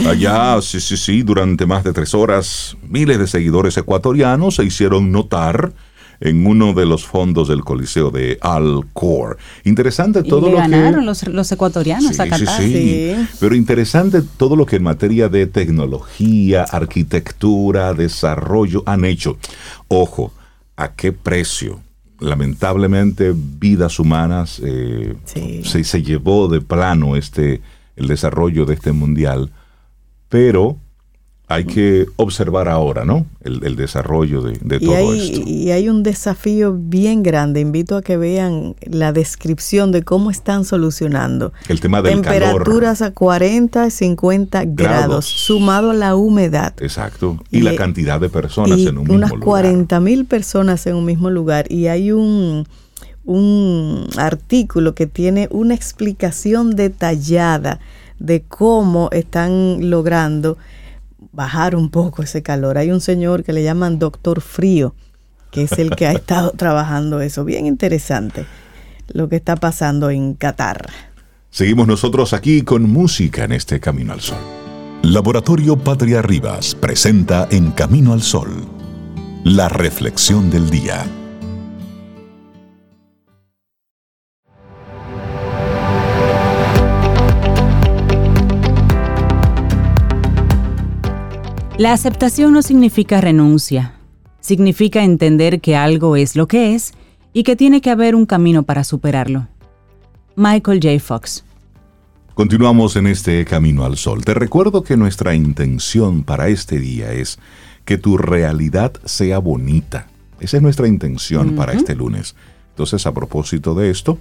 Allá, sí, sí, sí, durante más de tres horas, miles de seguidores ecuatorianos se hicieron notar en uno de los fondos del Coliseo de Alcor. Interesante todo lo ganaron los, los ecuatorianos a Qatar. Sí, sí, Pero interesante todo lo que en materia de tecnología, arquitectura, desarrollo han hecho. Ojo, ¿a qué precio? Lamentablemente, vidas humanas eh, se, se llevó de plano este el desarrollo de este mundial, pero hay que observar ahora, ¿no? El, desarrollo de, todo esto. Y hay un desafío bien grande. Invito a que vean la descripción de cómo están solucionando. El tema del Temperaturas a 40, 50 grados, sumado a la humedad. Exacto. Y, la cantidad de personas en un mismo lugar. Unas 40 mil personas en un mismo lugar. Y hay un, un artículo que tiene una explicación detallada de cómo están logrando bajar un poco ese calor. Hay un señor que le llaman Doctor Frío, que es el que ha estado trabajando eso. Bien interesante lo que está pasando en Qatar. Seguimos nosotros aquí con música en este Camino al Sol. Laboratorio Patria Rivas presenta En Camino al Sol, la reflexión del día. La aceptación no significa renuncia. Significa entender que algo es lo que es y que tiene que haber un camino para superarlo. Michael J. Fox. Continuamos en este Camino al Sol. Te recuerdo que nuestra intención para este día es que tu realidad sea bonita. Esa es nuestra intención para este lunes. Entonces, a propósito de esto,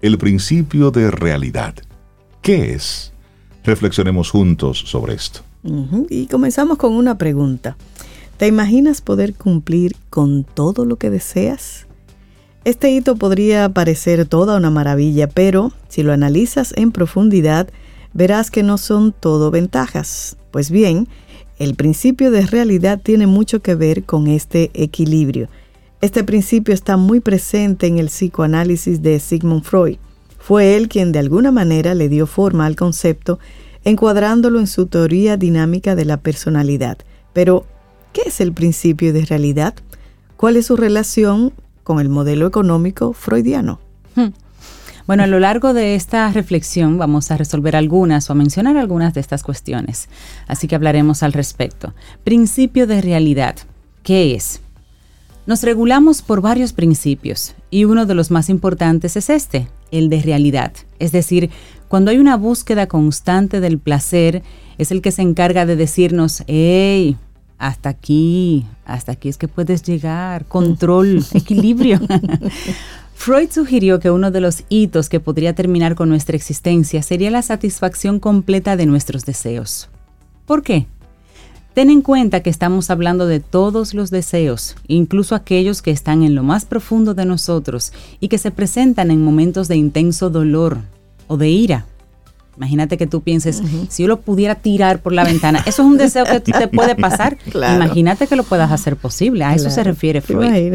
el principio de realidad. ¿Qué es? Reflexionemos juntos sobre esto. Y comenzamos con una pregunta. ¿Te imaginas poder cumplir con todo lo que deseas? Este hito podría parecer toda una maravilla, pero si lo analizas en profundidad, verás que no son todo ventajas. Pues bien, el principio de realidad tiene mucho que ver con este equilibrio. Este principio está muy presente en el psicoanálisis de Sigmund Freud. Fue él quien de alguna manera le dio forma al concepto, encuadrándolo en su teoría dinámica de la personalidad. Pero, ¿qué es el principio de realidad? ¿Cuál es su relación con el modelo económico freudiano? Hmm. Bueno, a lo largo de esta reflexión vamos a resolver algunas o a mencionar algunas de estas cuestiones, así que hablaremos al respecto. Principio de realidad. ¿Qué es? Nos regulamos por varios principios y uno de los más importantes es este, el de realidad. Es decir, cuando hay una búsqueda constante del placer, es el que se encarga de decirnos, hey, hasta aquí, hasta aquí es que puedes llegar, control, equilibrio. Freud sugirió que uno de los hitos que podría terminar con nuestra existencia sería la satisfacción completa de nuestros deseos. ¿Por qué? Ten en cuenta que estamos hablando de todos los deseos, incluso aquellos que están en lo más profundo de nosotros y que se presentan en momentos de intenso dolor o de ira. Imagínate que tú pienses, si yo lo pudiera tirar por la ventana, eso es un deseo que te puede pasar. Imagínate que lo puedas hacer posible. A eso se refiere Freud.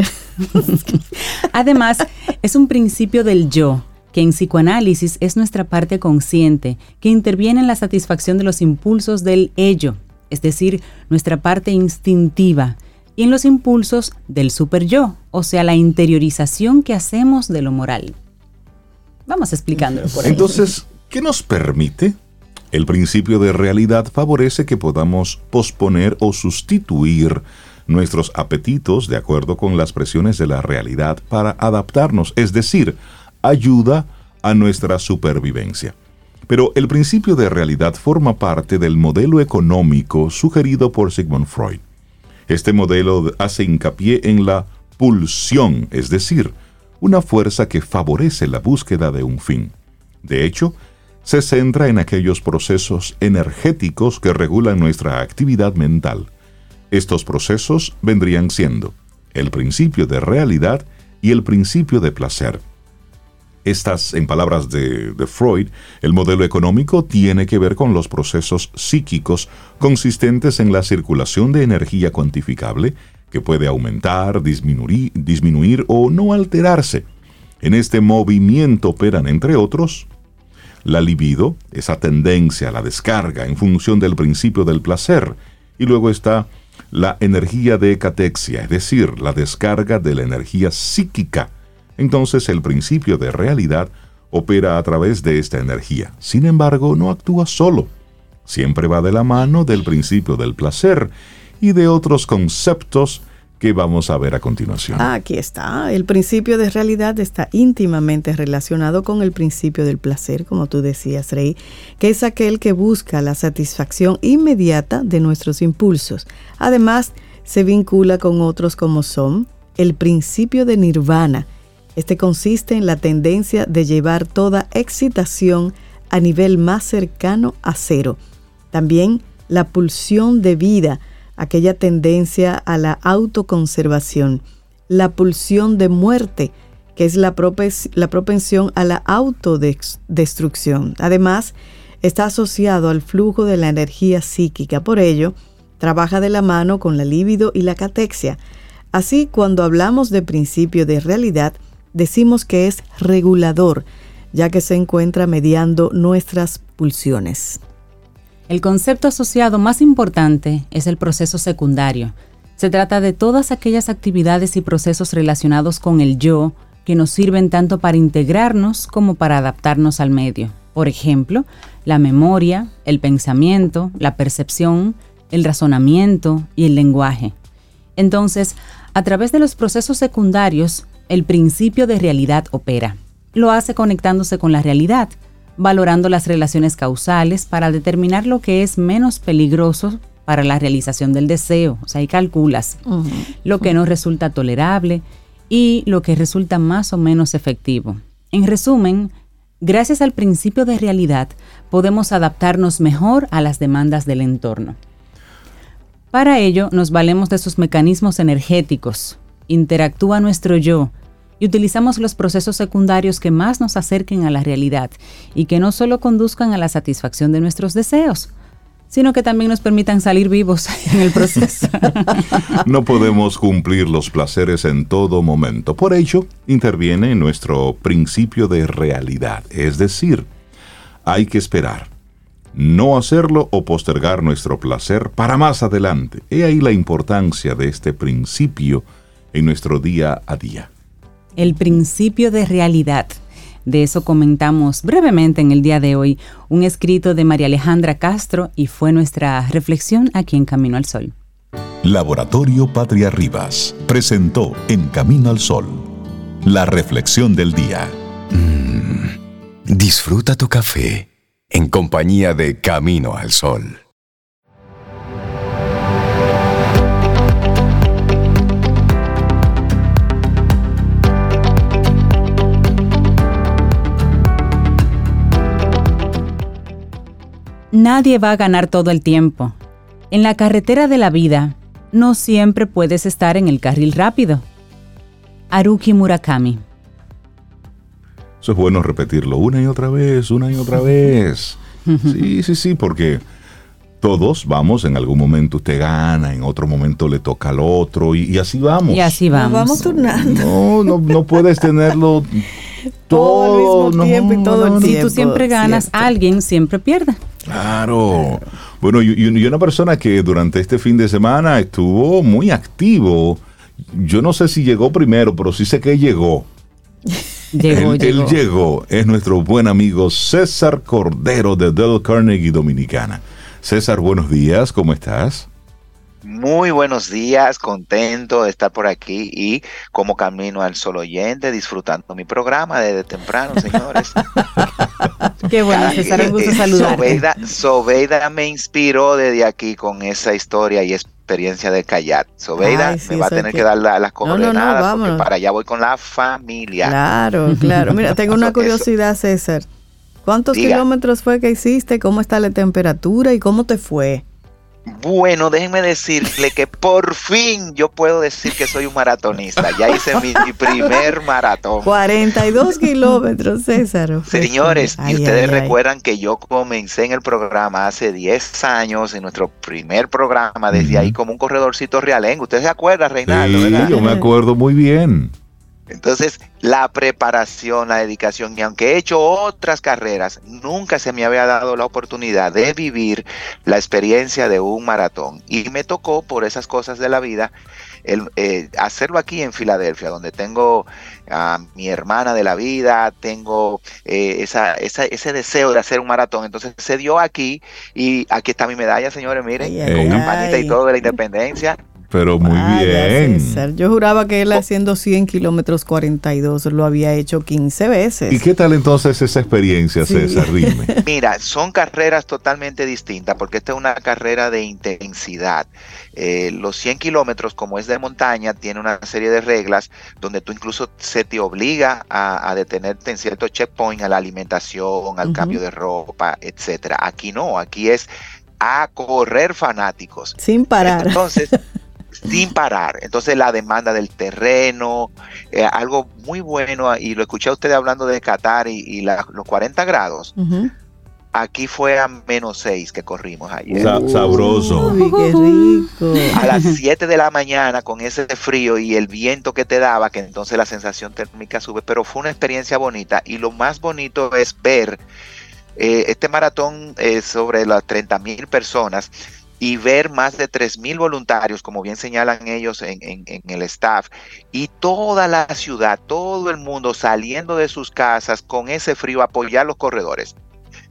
Además, es un principio del yo, que en psicoanálisis es nuestra parte consciente, que interviene en la satisfacción de los impulsos del ello, es decir, nuestra parte instintiva, y en los impulsos del super yo, o sea, la interiorización que hacemos de lo moral. Vamos explicándolo por ahí. Entonces, ¿Qué nos permite? El principio de realidad favorece que podamos posponer o sustituir nuestros apetitos de acuerdo con las presiones de la realidad para adaptarnos, es decir, ayuda a nuestra supervivencia. Pero el principio de realidad forma parte del modelo económico sugerido por Sigmund Freud. Este modelo hace hincapié en la pulsión, es decir, una fuerza que favorece la búsqueda de un fin. De hecho, se centra en aquellos procesos energéticos que regulan nuestra actividad mental. Estos procesos vendrían siendo el principio de realidad y el principio de placer. Estas, en palabras de, Freud, el modelo económico tiene que ver con los procesos psíquicos consistentes en la circulación de energía cuantificable que puede aumentar, disminuir, disminuir o no alterarse. En este movimiento operan, entre otros, la libido, esa tendencia a la descarga en función del principio del placer, y luego está la energía de catexia, es decir, la descarga de la energía psíquica. Entonces el principio de realidad opera a través de esta energía. Sin embargo, no actúa solo. Siempre va de la mano del principio del placer y de otros conceptos ¿Qué vamos a ver a continuación? Aquí está. El principio de realidad está íntimamente relacionado con el principio del placer, como tú decías, Rey, que es aquel que busca la satisfacción inmediata de nuestros impulsos. Además, se vincula con otros como son el principio de nirvana. Este consiste en la tendencia de llevar toda excitación a nivel más cercano a cero. También la pulsión de vida, aquella tendencia a la autoconservación, la pulsión de muerte, que es la, propensión a la autodestrucción. Además, está asociado al flujo de la energía psíquica. Por ello, trabaja de la mano con la libido y la catexia. Así, cuando hablamos de principio de realidad, decimos que es regulador, ya que se encuentra mediando nuestras pulsiones. El concepto asociado más importante es el proceso secundario. Se trata de todas aquellas actividades y procesos relacionados con el yo que nos sirven tanto para integrarnos como para adaptarnos al medio. Por ejemplo, la memoria, el pensamiento, la percepción, el razonamiento y el lenguaje. Entonces, a través de los procesos secundarios, el principio de realidad opera. Lo hace conectándose con la realidad, valorando las relaciones causales para determinar lo que es menos peligroso para la realización del deseo. O sea, ahí calculas lo que no resulta tolerable y lo que resulta más o menos efectivo. En resumen, gracias al principio de realidad podemos adaptarnos mejor a las demandas del entorno. Para ello nos valemos de sus mecanismos energéticos, interactúa nuestro yo y utilizamos los procesos secundarios que más nos acerquen a la realidad y que no solo conduzcan a la satisfacción de nuestros deseos, sino que también nos permitan salir vivos en el proceso. no podemos cumplir los placeres en todo momento. Por ello, interviene nuestro principio de realidad, es decir, hay que esperar, no hacerlo o postergar nuestro placer para más adelante. He ahí la importancia de este principio en nuestro día a día. El principio de realidad. De eso comentamos brevemente en el día de hoy, un escrito de María Alejandra Castro y fue nuestra reflexión aquí en Camino al Sol. Laboratorio Patria Rivas presentó En Camino al Sol, la reflexión del día. Mm, disfruta tu café en compañía de Camino al Sol. Nadie va a ganar todo el tiempo. En la carretera de la vida, no siempre puedes estar en el carril rápido. Haruki Murakami. Eso es bueno repetirlo una y otra vez, una y otra vez. Sí, sí, sí, porque todos vamos, en algún momento usted gana, en otro momento le toca al otro y, así vamos. Y así vamos. vamos turnando. No, no, no puedes tenerlo todo, al mismo tiempo y todo el tiempo. Si tú siempre ganas, alguien siempre pierde. Claro. Bueno, y, y, una persona que durante este fin de semana estuvo muy activo. Yo no sé si llegó primero, pero sí sé que llegó. llegó, él, llegó. él llegó. Es nuestro buen amigo César Cordero de Del Carnegie Dominicana. César, buenos días, ¿cómo estás? Muy buenos días, contento de estar por aquí y como camino al sol oyente, disfrutando mi programa desde temprano, señores. Qué bueno, César, un gusto saludarte. Sobeida, Sobeida me inspiró desde aquí con esa historia y experiencia de Cayat. Sobeida Ay, sí, me va a tener que- que, dar la- las No, no, no, coordenadas porque para allá voy con la familia. Claro, claro. Mira, tengo una curiosidad, César. ¿Cuántos Diga. kilómetros fue que hiciste? ¿Cómo está la temperatura y cómo te fue? Bueno, déjenme decirle que por fin yo puedo decir que soy un maratonista. Ya hice mi, mi primer maratón. 42 kilómetros, César. Señores, Ay, y ustedes ay, ay. recuerdan que yo comencé en el programa hace 10 años, en nuestro primer programa, desde ahí como un corredorcito realengo. ¿Usted se acuerda, Reinaldo? Sí, verdad? yo me acuerdo muy bien. Entonces, la preparación, la dedicación, y aunque he hecho otras carreras, nunca se me había dado la oportunidad de vivir la experiencia de un maratón. Y me tocó, por esas cosas de la vida, el, eh, hacerlo aquí en Filadelfia, donde tengo a mi hermana de la vida, tengo eh, esa, esa- ese deseo de hacer un maratón. Entonces se dio aquí y aquí está mi medalla, señores, miren, Ay, ay, con campanita ay. y todo de la independencia. Pero muy Vaya, bien. César. Yo juraba que él haciendo 100 kilómetros 42 lo había hecho 15 veces. ¿Y qué tal entonces esa experiencia, Sí. César? Dime. Mira, son carreras totalmente distintas porque esta es una carrera de intensidad. Eh, los 100 kilómetros, como es de montaña, tiene una serie de reglas donde tú incluso se te obliga a, a detenerte en cierto checkpoint, a la alimentación, al cambio de ropa, etcétera. Aquí no, aquí es a correr fanáticos. Sin parar. Entonces, sin parar. Entonces, la demanda del terreno, eh, algo muy bueno, y lo escuché a usted hablando de Qatar y, y la- los 40 grados. Aquí fue a menos 6 que corrimos ayer. Sa- sabroso. Uy, qué rico. A las 7 de la mañana con ese frío y el viento que te daba, que entonces la sensación térmica sube, pero fue una experiencia bonita y lo más bonito es ver eh, este maratón eh, sobre las 30 mil personas y ver más de 3 mil voluntarios, como bien señalan ellos en, el staff, y toda la ciudad, todo el mundo saliendo de sus casas con ese frío apoyar los corredores.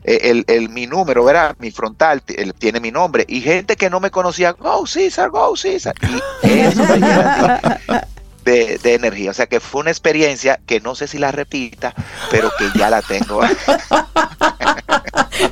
el, el, mi número, ¿verdad? Mi frontal tiene mi nombre. Y gente que no me conocía, go César, go César. Y eso me de, de, energía. O sea que fue una experiencia que no sé si la repita, pero que ya la tengo.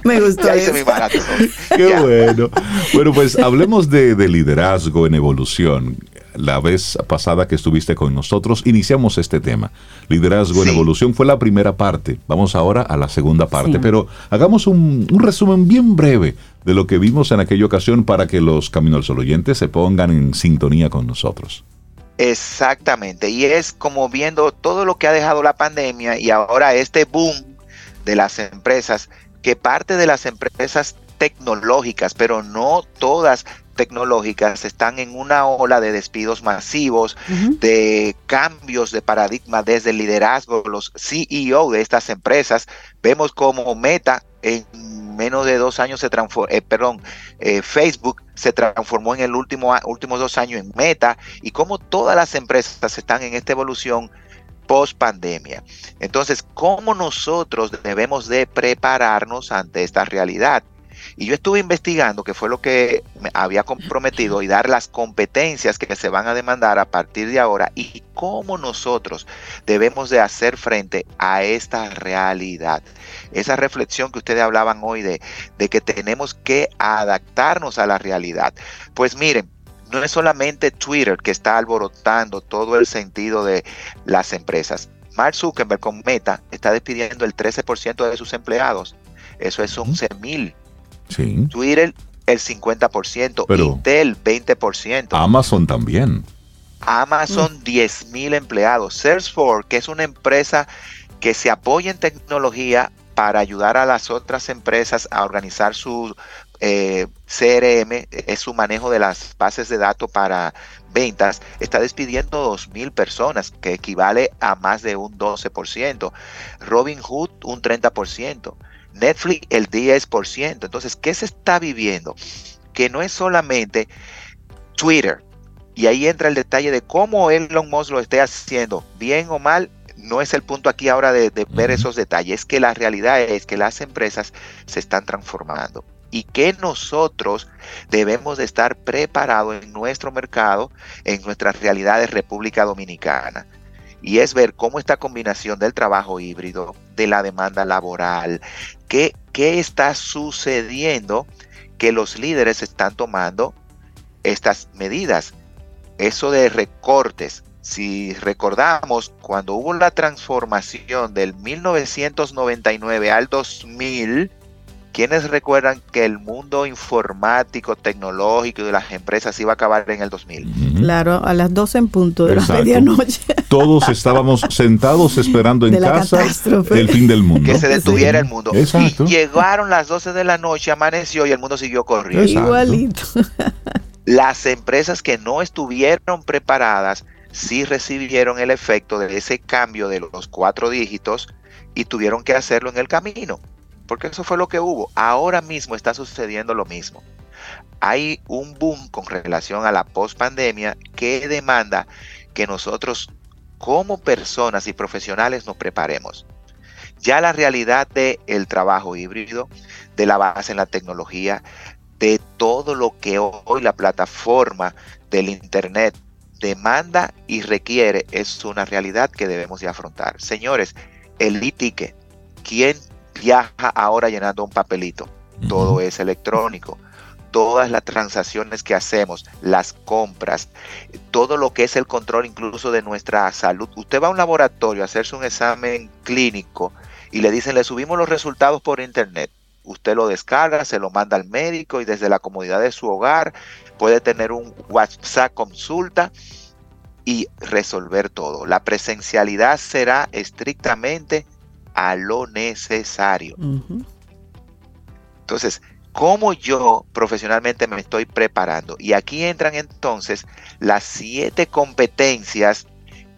me gustó. eso. mi Qué bueno. Bueno, pues hablemos de, de liderazgo en evolución la vez pasada que estuviste con nosotros, iniciamos este tema. Liderazgo en evolución fue la primera parte. Vamos ahora a la segunda parte, pero hagamos un, resumen bien breve de lo que vimos en aquella ocasión para que los Camino al oyentes se pongan en sintonía con nosotros. Exactamente, y es como viendo todo lo que ha dejado la pandemia y ahora este boom de las empresas, que parte de las empresas tecnológicas, pero no todas tecnológicas están en una ola de despidos masivos, de cambios de paradigma desde el liderazgo, los CEO de estas empresas. Vemos como Meta en menos de dos años se transformó, eh, perdón, eh, Facebook se transformó en el último últimos dos años en Meta y como todas las empresas están en esta evolución post pandemia. Entonces, ¿cómo nosotros debemos de prepararnos ante esta realidad? Y yo estuve investigando, que fue lo que me había comprometido, y dar las competencias que se van a demandar a partir de ahora y cómo nosotros debemos de hacer frente a esta realidad. Esa reflexión que ustedes hablaban hoy de, de que tenemos que adaptarnos a la realidad. Pues miren, no es solamente Twitter que está alborotando todo el sentido de las empresas. Mark Zuckerberg con Meta está despidiendo el 13% de sus empleados. Eso es 11 mil Twitter el 50%, Pero Intel 20%. Amazon también. Amazon 10 mm. mil empleados. Salesforce, que es una empresa que se apoya en tecnología para ayudar a las otras empresas a organizar su eh, CRM, es su manejo de las bases de datos para ventas, está despidiendo 2 mil personas, que equivale a más de un 12%. Robinhood un 30%. Netflix el 10%. Entonces, ¿qué se está viviendo? Que no es solamente Twitter. Y ahí entra el detalle de cómo Elon Musk lo esté haciendo, bien o mal, no es el punto aquí ahora de, ver esos detalles, es que la realidad es que las empresas se están transformando y que nosotros debemos de estar preparados en nuestro mercado, en nuestra realidad de República Dominicana y es ver cómo esta combinación del trabajo híbrido, de la demanda laboral, qué, qué está sucediendo que los líderes están tomando estas medidas. Eso de recortes, si recordamos, cuando hubo la transformación del 1999 al 2000, ¿Quiénes recuerdan que el mundo informático, tecnológico y de las empresas iba a acabar en el 2000? Claro, a las 12 en punto de la medianoche. Todos estábamos sentados esperando en casa el fin del mundo. Que se detuviera el mundo. Y llegaron las 12 de la noche, amaneció y el mundo siguió corriendo. Igualito. Las empresas que no estuvieron preparadas sí recibieron el efecto de ese cambio de los cuatro dígitos y tuvieron que hacerlo en el camino porque eso fue lo que hubo. Ahora mismo está sucediendo lo mismo. Hay un boom con relación a la post-pandemia que demanda que nosotros como personas y profesionales nos preparemos. Ya la realidad del el trabajo híbrido, de la base en la tecnología, de todo lo que hoy la plataforma del Internet demanda y requiere es una realidad que debemos de afrontar. Señores, el e-ticket, ¿quién viaja ahora llenando un papelito. Todo es electrónico. Todas las transacciones que hacemos, las compras, todo lo que es el control incluso de nuestra salud. Usted va a un laboratorio a hacerse un examen clínico y le dicen, le subimos los resultados por internet. Usted lo descarga, se lo manda al médico y desde la comodidad de su hogar puede tener un WhatsApp consulta y resolver todo. La presencialidad será estrictamente a lo necesario. Entonces, ¿cómo yo profesionalmente me estoy preparando? Y aquí entran entonces las siete competencias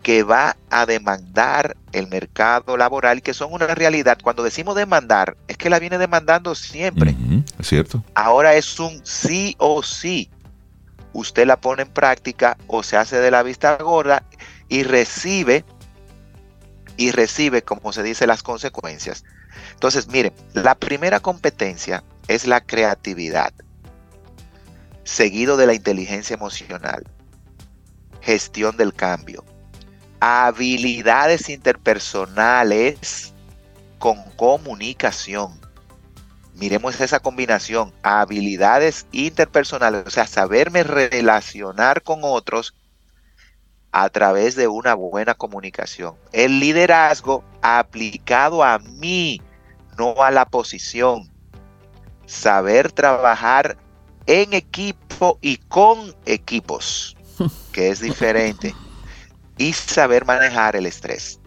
que va a demandar el mercado laboral, que son una realidad. Cuando decimos demandar, es que la viene demandando siempre. es cierto. Ahora es un sí o sí. Usted la pone en práctica o se hace de la vista gorda y recibe y recibe, como se dice, las consecuencias. Entonces, miren, la primera competencia es la creatividad, seguido de la inteligencia emocional, gestión del cambio, habilidades interpersonales con comunicación. Miremos esa combinación, habilidades interpersonales, o sea, saberme relacionar con otros a través de una buena comunicación. El liderazgo aplicado a mí, no a la posición. Saber trabajar en equipo y con equipos, que es diferente y saber manejar el estrés.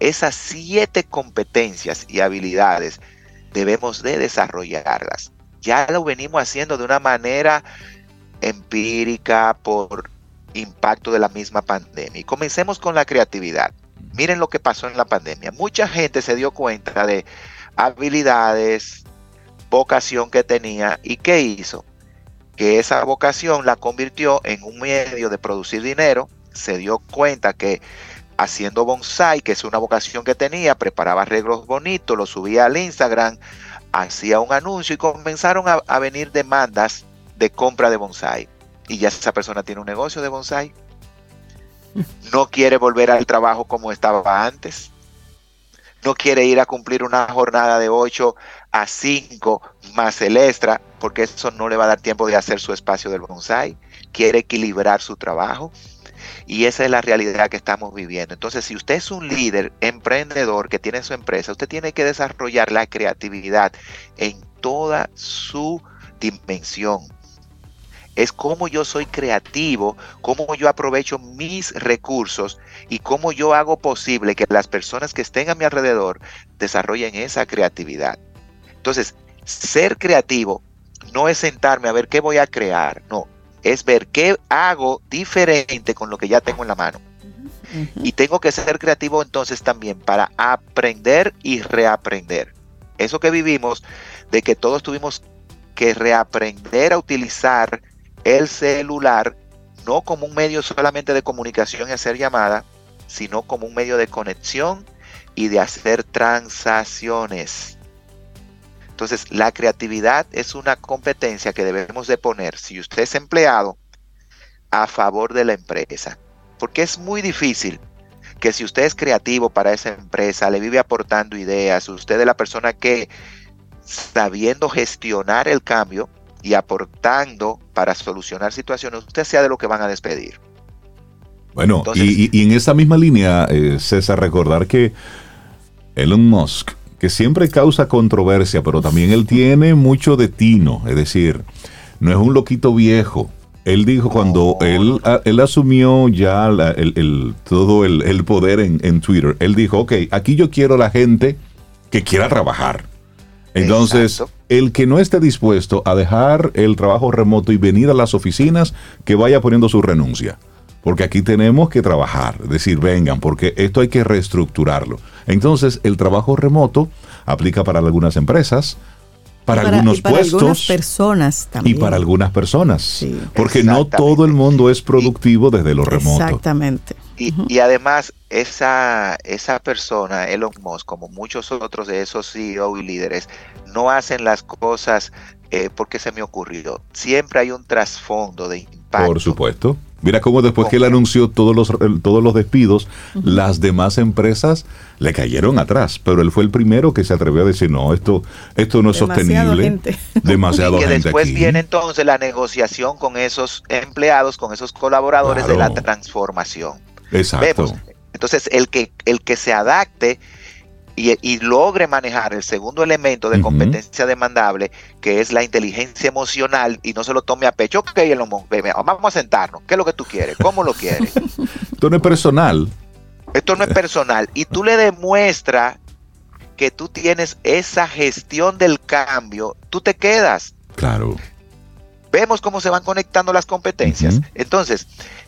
Esas siete competencias y habilidades debemos de desarrollarlas. Ya lo venimos haciendo de una manera empírica por impacto de la misma pandemia. Y comencemos con la creatividad. Miren lo que pasó en la pandemia. Mucha gente se dio cuenta de habilidades, vocación que tenía y qué hizo. Que esa vocación la convirtió en un medio de producir dinero se dio cuenta que haciendo bonsai, que es una vocación que tenía, preparaba arreglos bonitos, lo subía al Instagram, hacía un anuncio y comenzaron a, venir demandas de compra de bonsai. Y ya esa persona tiene un negocio de bonsai. No quiere volver al trabajo como estaba antes. No quiere ir a cumplir una jornada de 8 a 5 más el extra, porque eso no le va a dar tiempo de hacer su espacio del bonsai. Quiere equilibrar su trabajo y esa es la realidad que estamos viviendo. Entonces, si usted es un líder emprendedor que tiene su empresa, usted tiene que desarrollar la creatividad en toda su dimensión. Es cómo yo soy creativo, cómo yo aprovecho mis recursos y cómo yo hago posible que las personas que estén a mi alrededor desarrollen esa creatividad. Entonces, ser creativo no es sentarme a ver qué voy a crear, no, es ver qué hago diferente con lo que ya tengo en la mano. Y tengo que ser creativo entonces también para aprender y reaprender. Eso que vivimos, de que todos tuvimos que reaprender a utilizar el celular, no como un medio solamente de comunicación y hacer llamada, sino como un medio de conexión y de hacer transacciones. Entonces, la creatividad es una competencia que debemos de poner, si usted es empleado, a favor de la empresa. Porque es muy difícil que si usted es creativo para esa empresa, le vive aportando ideas, usted es la persona que sabiendo gestionar el cambio y aportando para solucionar situaciones, usted sea de lo que van a despedir. Bueno, y, en esa misma línea, eh, César, recordar que Elon Musk que siempre causa controversia, pero también él tiene mucho de tino, es decir, no es un loquito viejo. Él dijo cuando él, él asumió ya el, todo el, poder en, Twitter, él dijo, ok, aquí yo quiero la gente que quiera trabajar. Entonces, el que no esté dispuesto a dejar el trabajo remoto y venir a las oficinas, que vaya poniendo su renuncia. Porque aquí tenemos que trabajar, decir, vengan, porque esto hay que reestructurarlo. Entonces, el trabajo remoto aplica para algunas empresas, para, algunos y para puestos. Algunas personas también. Y para algunas personas. porque no todo el mundo es productivo desde lo remoto. Exactamente. Y, además, esa, esa persona, Elon Musk, como muchos otros de esos CEO y líderes, no hacen las cosas eh, porque se me ocurrió. Siempre hay un trasfondo de impacto. Por supuesto. Mira cómo después que él anunció todos los, todos los despidos, las demás empresas le cayeron atrás, pero él fue el primero que se atrevió a decir, no, esto, esto no es sostenible. Gente. Demasiado y que después viene entonces la negociación con esos empleados, con esos colaboradores de la transformación. Exacto. entonces, el que, el que se adapte y, logre manejar el segundo elemento de competencia demandable, que es la inteligencia emocional, y no se lo tome a pecho, ok, vamos a sentarnos, ¿qué es lo que tú quieres? ¿Cómo lo quieres? Esto no es personal. Esto no es personal. Y tú le demuestras que tú tienes esa gestión del cambio, tú te quedas. Claro. Vemos cómo se van conectando las competencias. Entonces,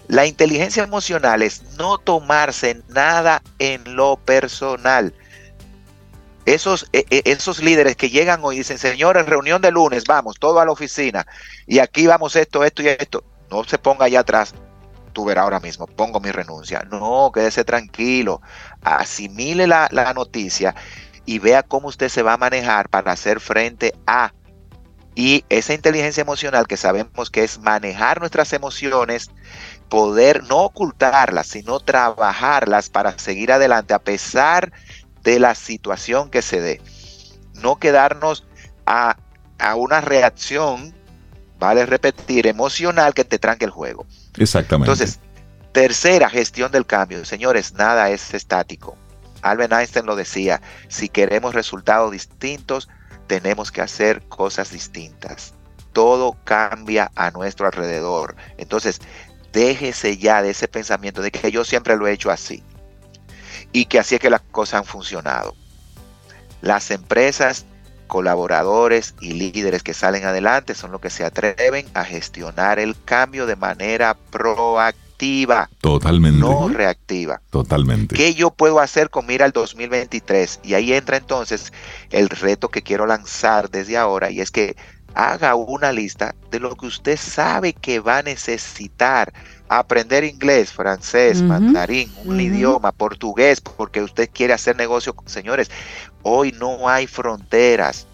la inteligencia emocional es no tomarse nada en lo personal esos, e, e, esos líderes que llegan hoy y dicen, señores, reunión de lunes, vamos, todo a la oficina, y aquí vamos esto, esto y esto, no se ponga allá atrás, tú verás ahora mismo, pongo mi renuncia. No, quédese tranquilo, asimile la, la noticia y vea cómo usted se va a manejar para hacer frente a y esa inteligencia emocional que sabemos que es manejar nuestras emociones, poder no ocultarlas, sino trabajarlas para seguir adelante a pesar de la situación que se dé. No quedarnos a, a una reacción, vale repetir, emocional que te tranque el juego. Exactamente. Entonces, tercera, gestión del cambio. Señores, nada es estático. Albert Einstein lo decía, si queremos resultados distintos, tenemos que hacer cosas distintas. Todo cambia a nuestro alrededor. Entonces, déjese ya de ese pensamiento de que yo siempre lo he hecho así y que así es que las cosas han funcionado. Las empresas, colaboradores y líderes que salen adelante son los que se atreven a gestionar el cambio de manera proactiva. Totalmente. No reactiva. Totalmente. ¿Qué yo puedo hacer con mira al 2023? Y ahí entra entonces el reto que quiero lanzar desde ahora y es que haga una lista de lo que usted sabe que va a necesitar. Aprender inglés, francés, mandarín, un idioma, portugués, porque usted quiere hacer negocio. Señores, hoy no hay fronteras.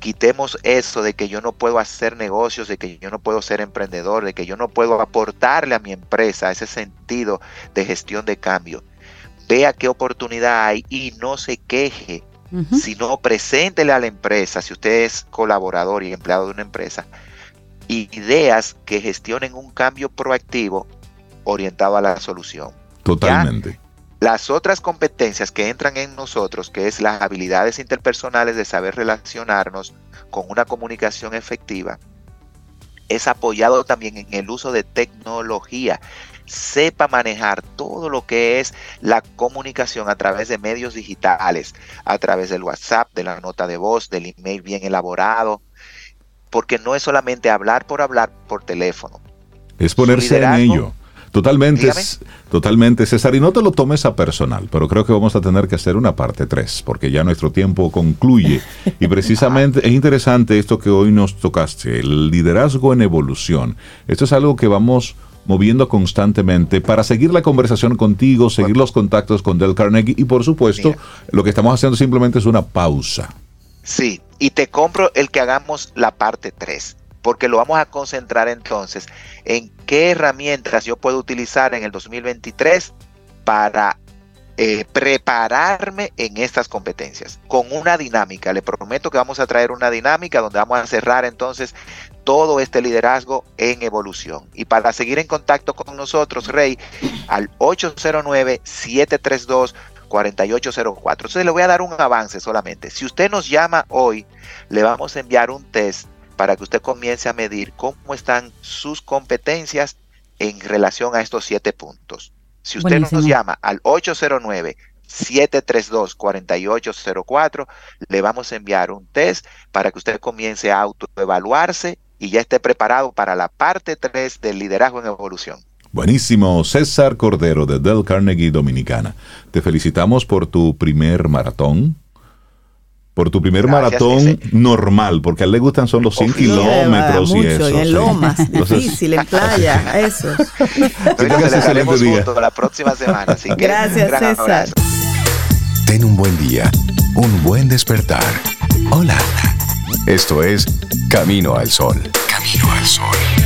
Quitemos eso de que yo no puedo hacer negocios, de que yo no puedo ser emprendedor, de que yo no puedo aportarle a mi empresa ese sentido de gestión de cambio. Vea qué oportunidad hay y no se queje sino preséntele a la empresa, si usted es colaborador y empleado de una empresa, ideas que gestionen un cambio proactivo orientado a la solución. Totalmente. las otras competencias que entran en nosotros, que es las habilidades interpersonales de saber relacionarnos con una comunicación efectiva, es apoyado también en el uso de tecnología sepa manejar todo lo que es la comunicación a través de medios digitales, a través del WhatsApp, de la nota de voz, del email bien elaborado, porque no es solamente hablar por hablar por teléfono. Es ponerse en ello. Totalmente, totalmente, César. Y no te lo tomes a personal, pero creo que vamos a tener que hacer una parte 3, porque ya nuestro tiempo concluye. Y precisamente es interesante esto que hoy nos tocaste, el liderazgo en evolución. Esto es algo que vamos moviendo constantemente para seguir la conversación contigo, seguir los contactos con Del Carnegie y por supuesto lo que estamos haciendo simplemente es una pausa. Sí, y te compro el que hagamos la parte 3, porque lo vamos a concentrar entonces en qué herramientas yo puedo utilizar en el 2023 para eh, prepararme en estas competencias con una dinámica. Le prometo que vamos a traer una dinámica donde vamos a cerrar entonces todo este liderazgo en evolución. Y para seguir en contacto con nosotros, Rey, al 809-732. 4804. Entonces le voy a dar un avance solamente. Si usted nos llama hoy, le vamos a enviar un test para que usted comience a medir cómo están sus competencias en relación a estos siete puntos. Si usted nos llama al 809-732-4804, le vamos a enviar un test para que usted comience a autoevaluarse y ya esté preparado para la parte 3 del liderazgo en evolución. Buenísimo, César Cordero de Del Carnegie Dominicana. Te felicitamos por tu primer maratón por tu primer maratón normal, porque a él le gustan son los 100 kilómetros y eso. en lomas, difícil, en playa, eso. Día. la próxima semana. Así que Gracias, César. Ten un buen día, un buen despertar. Hola. Esto es Camino al Sol. Camino al Sol.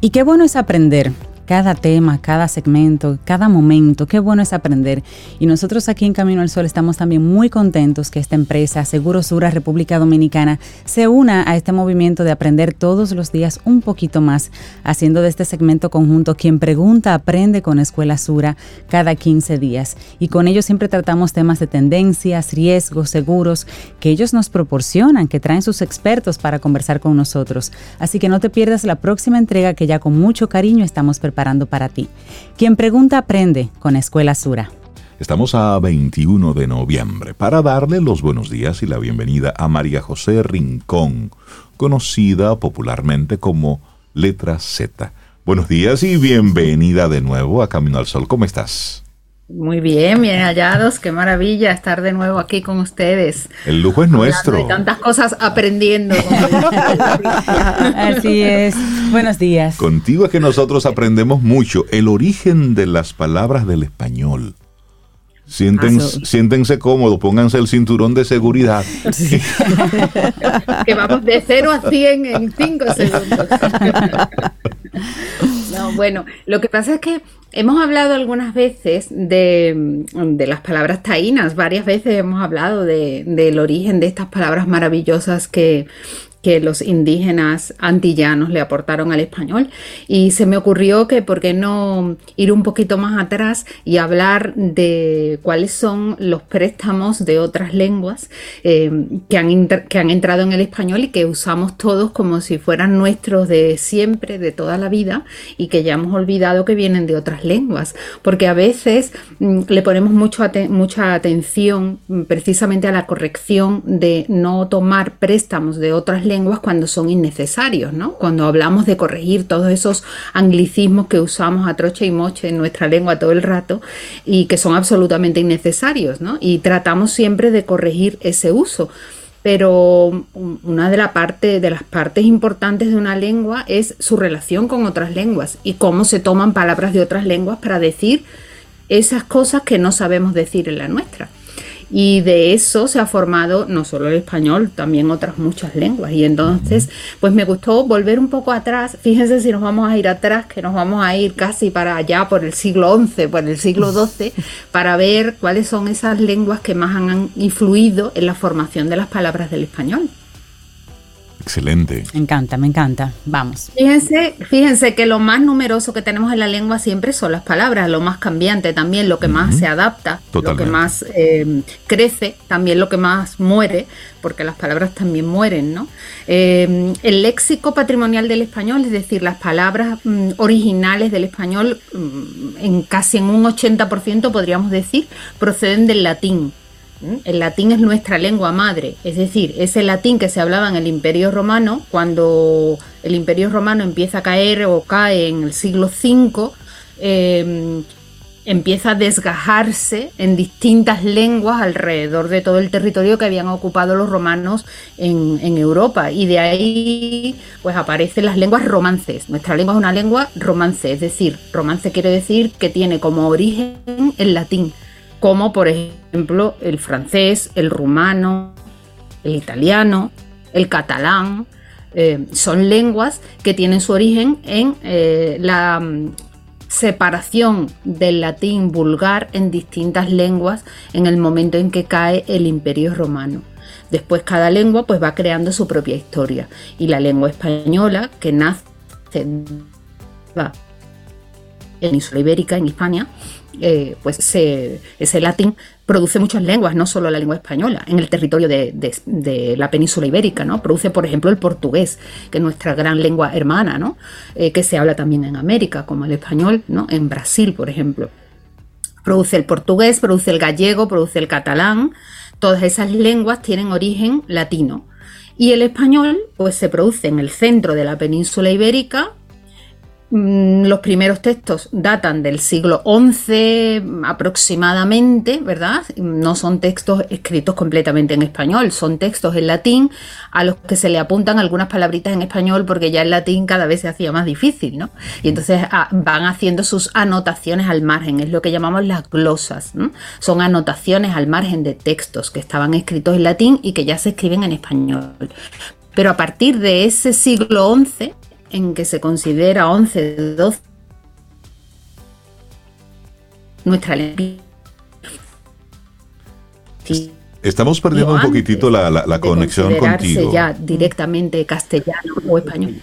Y qué bueno es aprender cada tema, cada segmento, cada momento. Qué bueno es aprender. Y nosotros aquí en Camino al Sol estamos también muy contentos que esta empresa, Segurosura República Dominicana, se una a este movimiento de aprender todos los días un poquito más, haciendo de este segmento conjunto quien pregunta aprende con Escuela Sura cada 15 días. Y con ellos siempre tratamos temas de tendencias, riesgos, seguros, que ellos nos proporcionan, que traen sus expertos para conversar con nosotros. Así que no te pierdas la próxima entrega que ya con mucho cariño estamos preparando para ti. Quien pregunta aprende con Escuela Sura. Estamos a 21 de noviembre para darle los buenos días y la bienvenida a María José Rincón, conocida popularmente como Letra Z. Buenos días y bienvenida de nuevo a Camino al Sol. ¿Cómo estás? Muy bien, bien hallados, qué maravilla estar de nuevo aquí con ustedes. El lujo es nuestro. Hay tantas cosas aprendiendo. Así es. Buenos días. Contigo es que nosotros aprendemos mucho. El origen de las palabras del español. Siéntense, siéntense cómodos, pónganse el cinturón de seguridad. que vamos de 0 a 100 en 5 segundos. no, bueno, lo que pasa es que hemos hablado algunas veces de, de las palabras taínas, varias veces hemos hablado de, del origen de estas palabras maravillosas que, que los indígenas antillanos le aportaron al español. Y se me ocurrió que por qué no ir un poquito más atrás y hablar de cuáles son los préstamos de otras lenguas eh, que, han que han entrado en el español y que usamos todos como si fueran nuestros de siempre, de toda la vida y que ya hemos olvidado que vienen de otras lenguas porque a veces mm, le ponemos mucho mucha atención mm, precisamente a la corrección de no tomar préstamos de otras lenguas cuando son innecesarios, ¿no? Cuando hablamos de corregir todos esos anglicismos que usamos a troche y moche en nuestra lengua todo el rato y que son absolutamente innecesarios, ¿no? Y tratamos siempre de corregir ese uso. Pero una de, la parte, de las partes importantes de una lengua es su relación con otras lenguas y cómo se toman palabras de otras lenguas para decir esas cosas que no sabemos decir en la nuestra. Y de eso se ha formado no solo el español, también otras muchas lenguas. Y entonces, pues me gustó volver un poco atrás. Fíjense si nos vamos a ir atrás, que nos vamos a ir casi para allá por el siglo XI, por el siglo XII, para ver cuáles son esas lenguas que más han influido en la formación de las palabras del español. Excelente. Me encanta, me encanta. Vamos. Fíjense, fíjense que lo más numeroso que tenemos en la lengua siempre son las palabras, lo más cambiante también, lo que más se adapta, lo que más eh, crece, también lo que más muere, porque las palabras también mueren, ¿no? Eh, el léxico patrimonial del español, es decir, las palabras mm, originales del español, mm, en casi en un 80% podríamos decir, proceden del latín. El latín es nuestra lengua madre, es decir, ese latín que se hablaba en el Imperio Romano, cuando el Imperio Romano empieza a caer o cae en el siglo V, em, empieza a desgajarse en distintas lenguas alrededor de todo el territorio que habían ocupado los romanos en, Europa. Y de ahí pues aparecen las lenguas romances. Nuestra lengua es una lengua romance, es decir, romance quiere decir que tiene como origen el latín como por ejemplo el francés, el rumano, el italiano, el catalán. Eh, son lenguas que tienen su origen en eh, la mm, separación del latín vulgar en distintas lenguas en el momento en que cae el imperio romano. Después cada lengua pues va creando su propia historia y la lengua española que nace en la península ibérica en España eh, pues ese latín produce muchas lenguas, no solo la lengua española, en el territorio de, la península ibérica, ¿no? Produce, por ejemplo, el portugués, que es nuestra gran lengua hermana, ¿no? Eh, que se habla también en América, como el español, ¿no? En Brasil, por ejemplo. Produce el portugués, produce el gallego, produce el catalán. Todas esas lenguas tienen origen latino. Y el español, pues se produce en el centro de la península ibérica, los primeros textos datan del siglo XI aproximadamente, ¿verdad? No son textos escritos completamente en español, son textos en latín a los que se le apuntan algunas palabritas en español porque ya el latín cada vez se hacía más difícil, ¿no? Y entonces ah, van haciendo sus anotaciones al margen, es lo que llamamos las glosas, son anotaciones al margen de textos que estaban escritos en latín y que ya se escriben en español. Pero a partir de ese siglo XI, en que se considera 11, 12 nuestra lengua. Estamos perdiendo un poquitito la, la, conexión contigo. ya directamente castellano o español.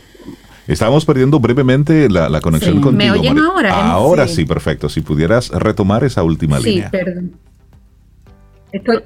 Estamos perdiendo brevemente la, la conexión contigo. ¿Me oyen ahora? Ahora sí. perfecto. Si pudieras retomar esa última línea. Sí, perdón. Estoy,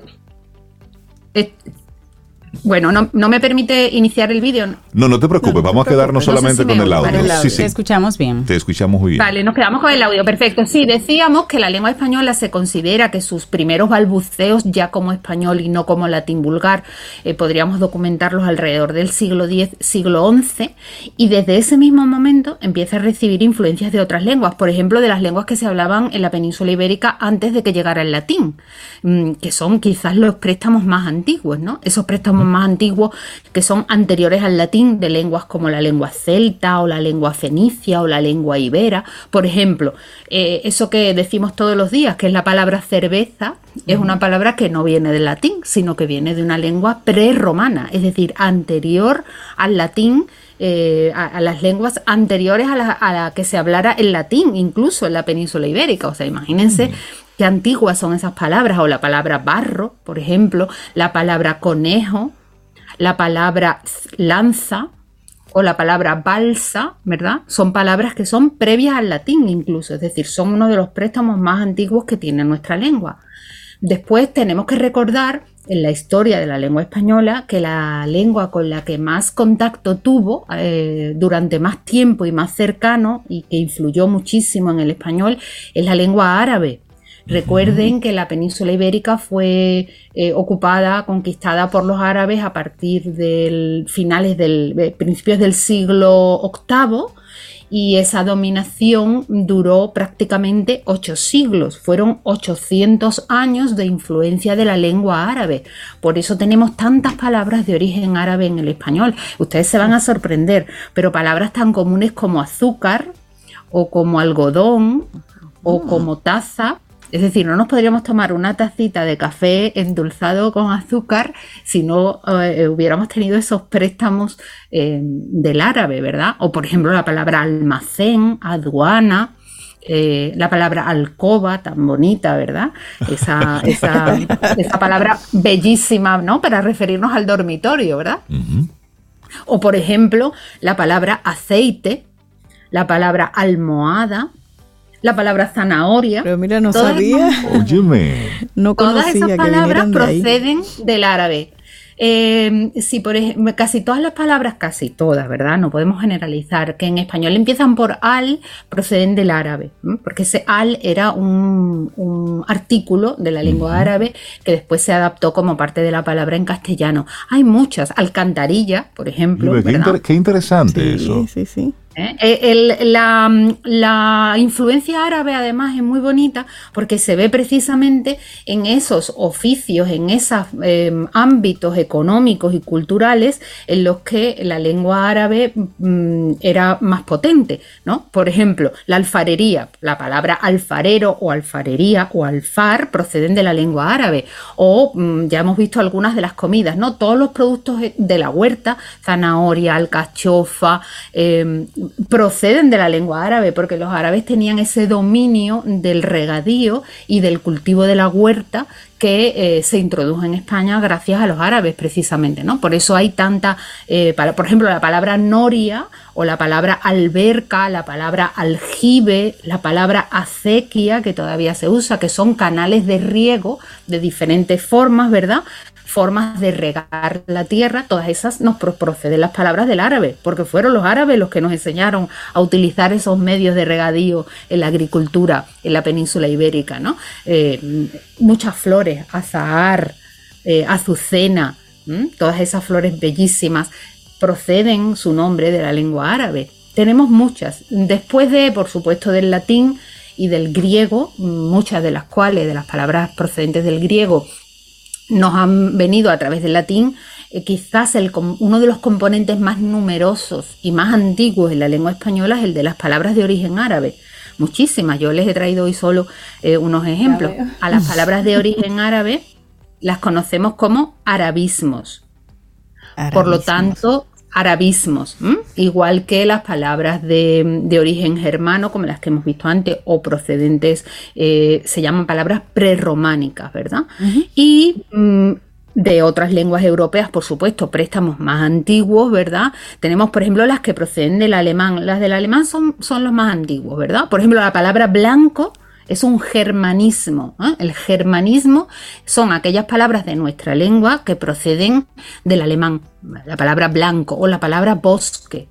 Bueno, no, no, me permite iniciar el vídeo. No, no te preocupes, vamos a quedarnos solamente con el audio. Sí, sí. Te escuchamos bien. Te escuchamos muy bien. Vale, nos quedamos con el audio, perfecto. Sí, decíamos que la lengua española se considera que sus primeros balbuceos ya como español y no como latín vulgar, eh, podríamos documentarlos alrededor del siglo X, siglo XI, y desde ese mismo momento empieza a recibir influencias de otras lenguas, por ejemplo, de las lenguas que se hablaban en la península ibérica antes de que llegara el latín, mm, que son quizás los préstamos más antiguos, ¿no? Esos préstamos más antiguos que son anteriores al latín de lenguas como la lengua celta o la lengua fenicia o la lengua ibera. Por ejemplo, eh, eso que decimos todos los días, que es la palabra cerveza, es una palabra que no viene del latín, sino que viene de una lengua prerromana, es decir, anterior al latín. Eh, a, las lenguas anteriores a la, que se hablara el latín, incluso en la península ibérica. O sea, imagínense qué antiguas son esas palabras, o la palabra barro, por ejemplo, la palabra conejo, la palabra lanza o la palabra balsa, ¿verdad? Son palabras que son previas al latín incluso, es decir, son uno de los préstamos más antiguos que tiene nuestra lengua. Después tenemos que recordar en la historia de la lengua española que la lengua con la que más contacto tuvo eh, durante más tiempo y más cercano y que influyó muchísimo en el español es la lengua árabe. Recuerden que la península ibérica fue eh, ocupada, conquistada por los árabes a partir de finales del eh, principios del siglo VIII y esa dominación duró prácticamente ocho siglos. Fueron 800 años de influencia de la lengua árabe. Por eso tenemos tantas palabras de origen árabe en el español. Ustedes se van a sorprender, pero palabras tan comunes como azúcar o como algodón o como taza es decir, no nos podríamos tomar una tacita de café endulzado con azúcar si no eh, hubiéramos tenido esos préstamos eh, del árabe, ¿verdad? O por ejemplo la palabra almacén, aduana. Eh, la palabra alcoba, tan bonita, ¿verdad? Esa, esa, palabra bellísima, ¿no? Para referirnos al dormitorio, ¿verdad? O por ejemplo, la palabra aceite, la palabra almohada, la palabra zanahoria. Pero mira, no sabía. Óyeme. No todas esas palabras proceden del árabe. Eh, sí, por ejemplo, casi todas las palabras, casi todas, ¿verdad? No podemos generalizar, que en español empiezan por al, proceden del árabe, porque ese al era un, artículo de la lengua árabe que después se adaptó como parte de la palabra en castellano. Hay muchas, alcantarilla, por ejemplo. Qué, interesante eso. Sí, sí, sí. ¿Eh? Eh, la, influencia árabe además es muy bonita porque se ve precisamente en esos oficios, en esos em, ámbitos económicos y culturales en los que la lengua árabe mm, era más potente. ¿no? Por ejemplo, la alfarería, la palabra alfarero o alfarería o alfar proceden de la lengua árabe. O mm, ya hemos visto algunas de las comidas, ¿no? todos los productos de la huerta, zanahoria, alcachofa, em, proceden de la lengua árabe, porque los árabes tenían ese dominio del regadío y del cultivo de la huerta que eh, se introdujo en España gracias a los árabes precisamente, ¿no? Por eso hay tanta, eh, por ejemplo, la palabra noria o la palabra alberca, la palabra aljibe, la palabra acequia que todavía se usa, que son canales de riego de diferentes formas, ¿verdad? Formas de regar la tierra, todas esas nos proceden las palabras del árabe, porque fueron los árabes los que nos enseñaron a utilizar esos medios de regadío en la agricultura en la península ibérica, ¿no? Eh, muchas flores, azahar, eh, azucena, todas esas flores bellísimas proceden su nombre de la lengua árabe. Tenemos muchas, después de, por supuesto, del latín y del griego, muchas de las cuales, de las palabras procedentes del griego, nos han venido a través del latín, eh, quizás el, uno de los componentes más numerosos y más antiguos en la lengua española es el de las palabras de origen árabe. Muchísimas, yo les he traído hoy solo eh, unos ejemplos. A las palabras de origen árabe las conocemos como arabismos. Por lo tanto, arabismos, igual que las palabras de, origen germano, como las que hemos visto antes, o procedentes, eh, se llaman palabras prerrománicas, ¿verdad? Y mm, de otras lenguas europeas, por supuesto, préstamos más antiguos, ¿verdad? Tenemos, por ejemplo, las que proceden del alemán. Las del alemán son, son los más antiguos, ¿verdad? Por ejemplo, la palabra blanco es un germanismo. ¿eh? El germanismo son aquellas palabras de nuestra lengua que proceden del alemán, la palabra blanco o la palabra bosque.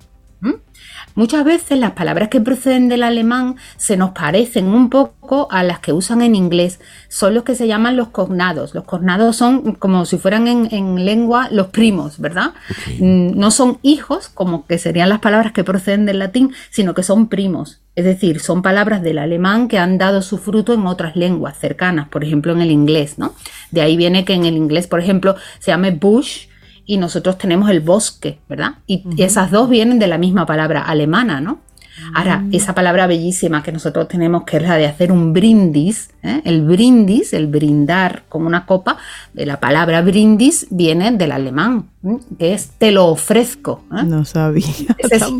Muchas veces las palabras que proceden del alemán se nos parecen un poco a las que usan en inglés. Son los que se llaman los cognados. Los cognados son como si fueran en, lengua los primos, ¿verdad? Mm, no son hijos, como que serían las palabras que proceden del latín, sino que son primos. Es decir, son palabras del alemán que han dado su fruto en otras lenguas cercanas, por ejemplo en el inglés, ¿no? De ahí viene que en el inglés, por ejemplo, se llame bush y nosotros tenemos el bosque, ¿verdad? Y, esas dos vienen de la misma palabra alemana, ¿no? Ahora, mm. esa palabra bellísima que nosotros tenemos, que es la de hacer un brindis, ¿eh? el brindis, el brindar con una copa, de la palabra brindis viene del alemán, que es te lo ofrezco. ¿eh? No sabía.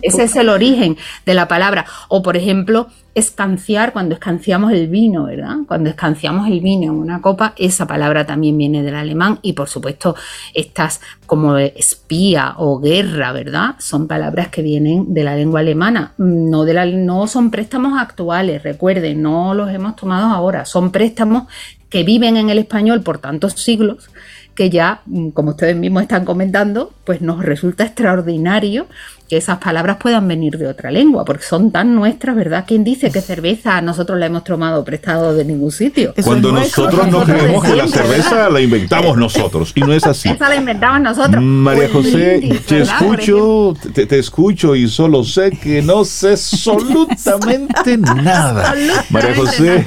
ese es, el origen de la palabra. O, por ejemplo, escanciar cuando escanciamos el vino, ¿verdad? Cuando escanciamos el vino en una copa, esa palabra también viene del alemán y por supuesto estas como espía o guerra, ¿verdad? Son palabras que vienen de la lengua alemana, no, de la, no son préstamos actuales, recuerden, no los hemos tomado ahora, son préstamos que viven en el español por tantos siglos que ya, como ustedes mismos están comentando, pues nos resulta extraordinario que esas palabras puedan venir de otra lengua, porque son tan nuestras, ¿verdad? ¿Quién dice que cerveza nosotros la hemos tomado prestado de ningún sitio? Cuando nosotros no creemos que la cerveza la inventamos nosotros, y no es así. Esa la inventamos nosotros. María José, te escucho, te, escucho y solo sé que no sé absolutamente nada. María José.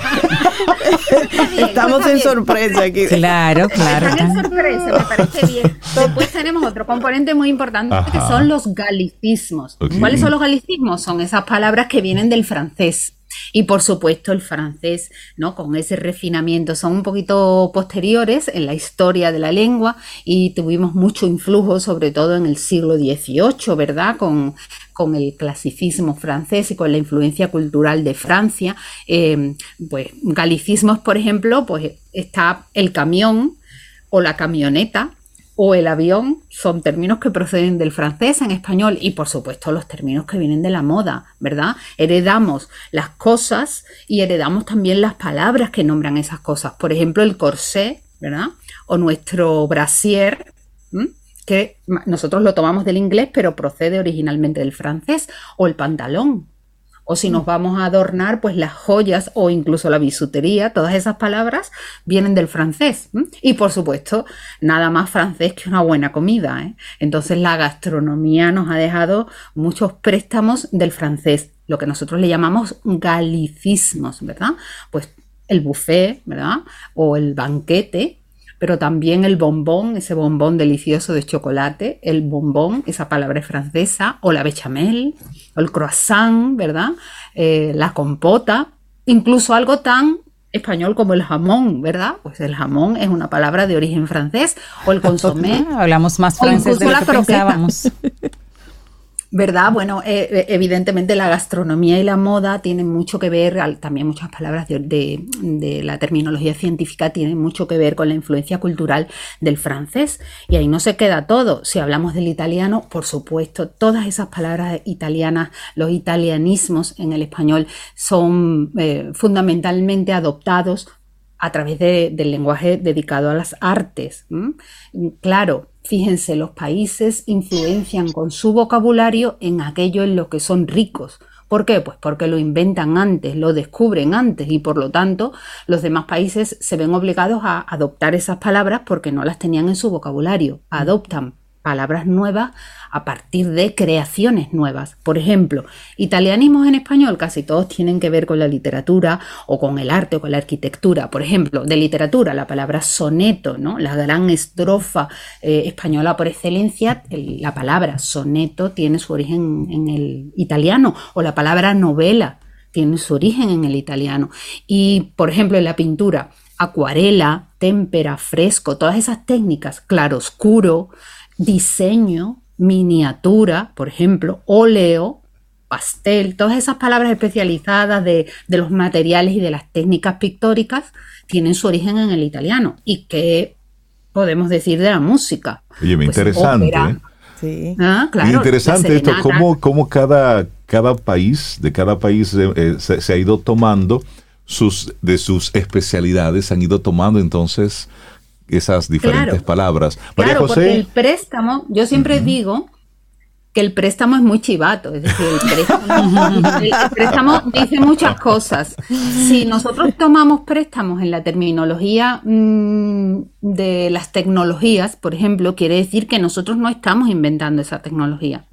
Estamos en sorpresa aquí. Claro, claro. Estamos en sorpresa, me parece bien. Después tenemos otro componente muy importante que son los galicismos ¿Cuáles son los galicismos? Son esas palabras que vienen del francés. Y por supuesto el francés, ¿no? Con ese refinamiento, son un poquito posteriores en la historia de la lengua y tuvimos mucho influjo, sobre todo en el siglo XVIII, ¿verdad? Con, con el clasicismo francés y con la influencia cultural de Francia. Eh, pues galicismos, por ejemplo, pues está el camión o la camioneta, o el avión son términos que proceden del francés en español y por supuesto los términos que vienen de la moda, ¿verdad? Heredamos las cosas y heredamos también las palabras que nombran esas cosas. Por ejemplo, el corsé, ¿verdad? O nuestro brasier, que nosotros lo tomamos del inglés pero procede originalmente del francés, o el pantalón, o si nos vamos a adornar, pues las joyas o incluso la bisutería, todas esas palabras vienen del francés. Y por supuesto, nada más francés que una buena comida. ¿eh? Entonces la gastronomía nos ha dejado muchos préstamos del francés, lo que nosotros le llamamos galicismos, ¿verdad? Pues el buffet, ¿verdad? O el banquete, pero también el bombón, ese bombón delicioso de chocolate, el bombón, esa palabra es francesa, o la bechamel, o el croissant, ¿verdad? Eh, la compota, incluso algo tan español como el jamón, ¿verdad? Pues el jamón es una palabra de origen francés, o el consomé. hablamos más francés de lo que pensábamos. ¿Verdad? Bueno, eh, eh, evidentemente la gastronomía y la moda tienen mucho que ver, también muchas palabras de, la terminología científica tienen mucho que ver con la influencia cultural del francés. Y ahí no se queda todo. Si hablamos del italiano, por supuesto, todas esas palabras italianas, los italianismos en el español, son eh, fundamentalmente adoptados a través del lenguaje dedicado a las artes. Claro, fíjense, los países influencian con su vocabulario en aquello en lo que son ricos. ¿Por qué? Pues porque lo inventan antes, lo descubren antes y por lo tanto los demás países se ven obligados a adoptar esas palabras porque no las tenían en su vocabulario. Adoptan palabras nuevas a partir de creaciones nuevas. Por ejemplo, italianismos en español casi todos tienen que ver con la literatura o con el arte o con la arquitectura. Por ejemplo, de literatura, la palabra soneto, ¿no? la gran estrofa eh, española por excelencia, la palabra soneto tiene su origen en el italiano o la palabra novela tiene su origen en el italiano. Y, por ejemplo, en la pintura, acuarela, témpera, fresco, todas esas técnicas, claro oscuro, diseño, miniatura, por ejemplo, óleo, pastel, todas esas palabras especializadas de, los materiales y de las técnicas pictóricas tienen su origen en el italiano. ¿Y qué podemos decir de la música? Oye, pues, interesante. ¿eh? Sí. Ah, interesante esto, cómo, cómo, cada, cada país, de cada país eh, se, ha ido tomando sus, de sus especialidades han ido tomando entonces esas diferentes palabras. María claro, Porque el préstamo, yo siempre digo que el préstamo es muy chivato, es decir, el préstamo, dice muchas cosas. Si nosotros tomamos préstamos en la terminología mm, de las tecnologías, por ejemplo, quiere decir que nosotros no estamos inventando esa tecnología.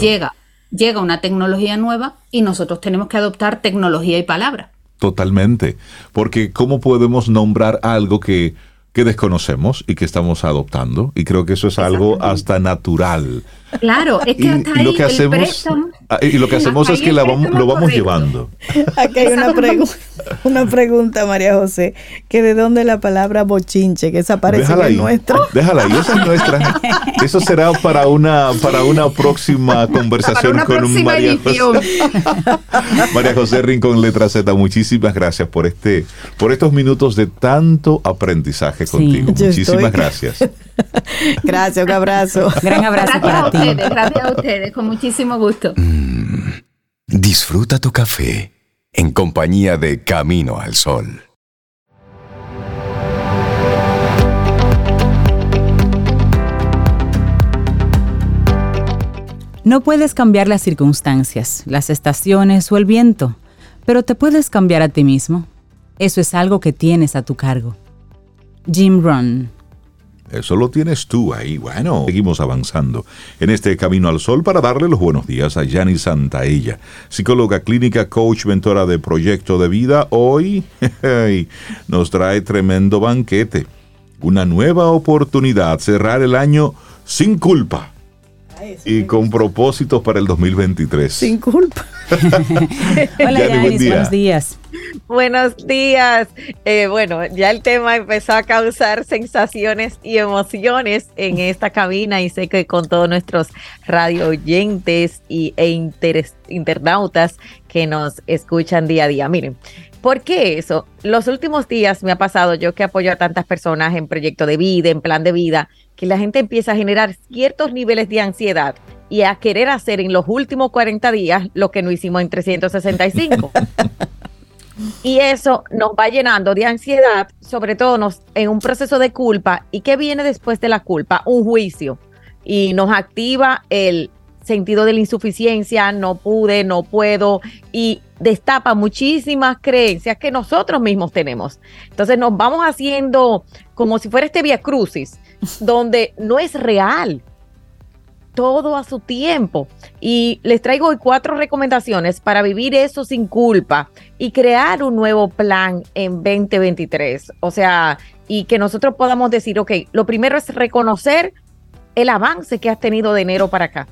Llega, llega una tecnología nueva y nosotros tenemos que adoptar tecnología y palabra. Totalmente, porque ¿cómo podemos nombrar algo que que desconocemos y que estamos adoptando. Y creo que eso es algo hasta natural. Claro, es que hasta y, lo que hacemos, ah, y lo que hacemos es que lo vamos llevando. Aquí hay una, una pregunta, María José, que de dónde la palabra bochinche, que esa parece que es nuestra. Déjala ahí, esa es nuestra. Eso será para una, para una próxima conversación con un María José. María José Rincón Letra Z, muchísimas gracias por este, por estos minutos de tanto aprendizaje contigo. Muchísimas gracias. gracias, un abrazo. Gran abrazo para ti gracias a ustedes, con muchísimo gusto. Mm, disfruta tu café en compañía de Camino al Sol. No puedes cambiar las circunstancias, las estaciones o el viento, pero te puedes cambiar a ti mismo. Eso es algo que tienes a tu cargo. Jim Rohn eso lo tienes tú ahí. Bueno, seguimos avanzando en este camino al sol para darle los buenos días a Santa Santaella, psicóloga clínica, coach, mentora de proyecto de vida. Hoy nos trae tremendo banquete, una nueva oportunidad, cerrar el año sin culpa y con propósitos para el 2023. Sin culpa. Hola, Yanis, buenos días. Buenos días. Eh, bueno, ya el tema empezó a causar sensaciones y emociones en esta cabina y sé que con todos nuestros radio oyentes y, e internautas que nos escuchan día a día. Miren, ¿Por qué eso? Los últimos días me ha pasado, yo que apoyo a tantas personas en proyecto de vida, en plan de vida, que la gente empieza a generar ciertos niveles de ansiedad y a querer hacer en los últimos 40 días lo que no hicimos en 365. y eso nos va llenando de ansiedad, sobre todo nos, en un proceso de culpa. ¿Y qué viene después de la culpa? Un juicio. Y nos activa el sentido de la insuficiencia, no pude, no puedo, y destapa muchísimas creencias que nosotros mismos tenemos. Entonces nos vamos haciendo como si fuera este via crucis, donde no es real. Todo a su tiempo. Y les traigo hoy cuatro recomendaciones para vivir eso sin culpa y crear un nuevo plan en 2023. O sea, y que nosotros podamos decir, ok, lo primero es reconocer el avance que has tenido de enero para acá.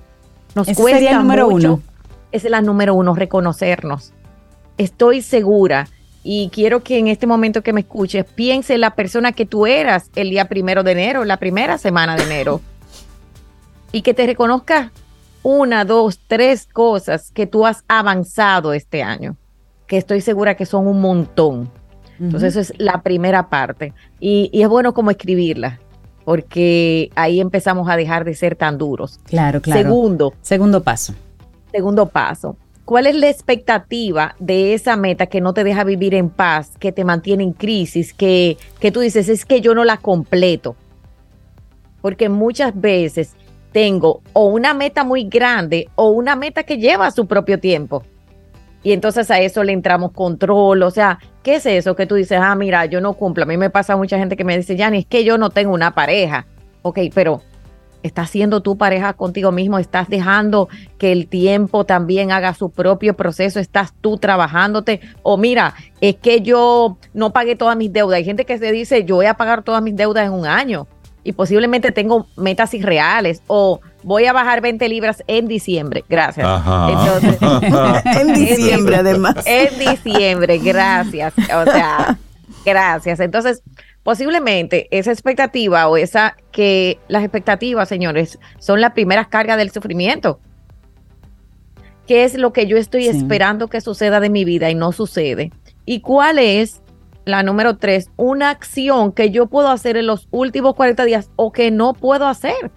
Nos cuesta sería el número uno. Es la número uno, reconocernos. Estoy segura y quiero que en este momento que me escuches, piense en la persona que tú eras el día primero de enero, la primera semana de enero. y que te reconozcas una, dos, tres cosas que tú has avanzado este año, que estoy segura que son un montón. Entonces, eso es la primera parte. Y, y es bueno como escribirla porque ahí empezamos a dejar de ser tan duros. Claro, claro. Segundo. Segundo paso. Segundo paso. ¿Cuál es la expectativa de esa meta que no te deja vivir en paz, que te mantiene en crisis, que, que tú dices, es que yo no la completo? Porque muchas veces tengo o una meta muy grande o una meta que lleva su propio tiempo. Y entonces a eso le entramos control, o sea, ¿Qué es eso que tú dices? Ah, mira, yo no cumplo. A mí me pasa mucha gente que me dice, Yanni, es que yo no tengo una pareja. Ok, pero estás siendo tu pareja contigo mismo, estás dejando que el tiempo también haga su propio proceso, estás tú trabajándote, o mira, es que yo no pagué todas mis deudas. Hay gente que se dice, yo voy a pagar todas mis deudas en un año y posiblemente tengo metas irreales o voy a bajar 20 libras en diciembre. Gracias. en diciembre, además. En diciembre, gracias. O sea, gracias. Entonces, posiblemente esa expectativa o esa que las expectativas, señores, son las primeras cargas del sufrimiento. ¿Qué es lo que yo estoy esperando que suceda de mi vida y no sucede? ¿Y cuál es la número tres, una acción que yo puedo hacer en los últimos 40 días o que no puedo hacer?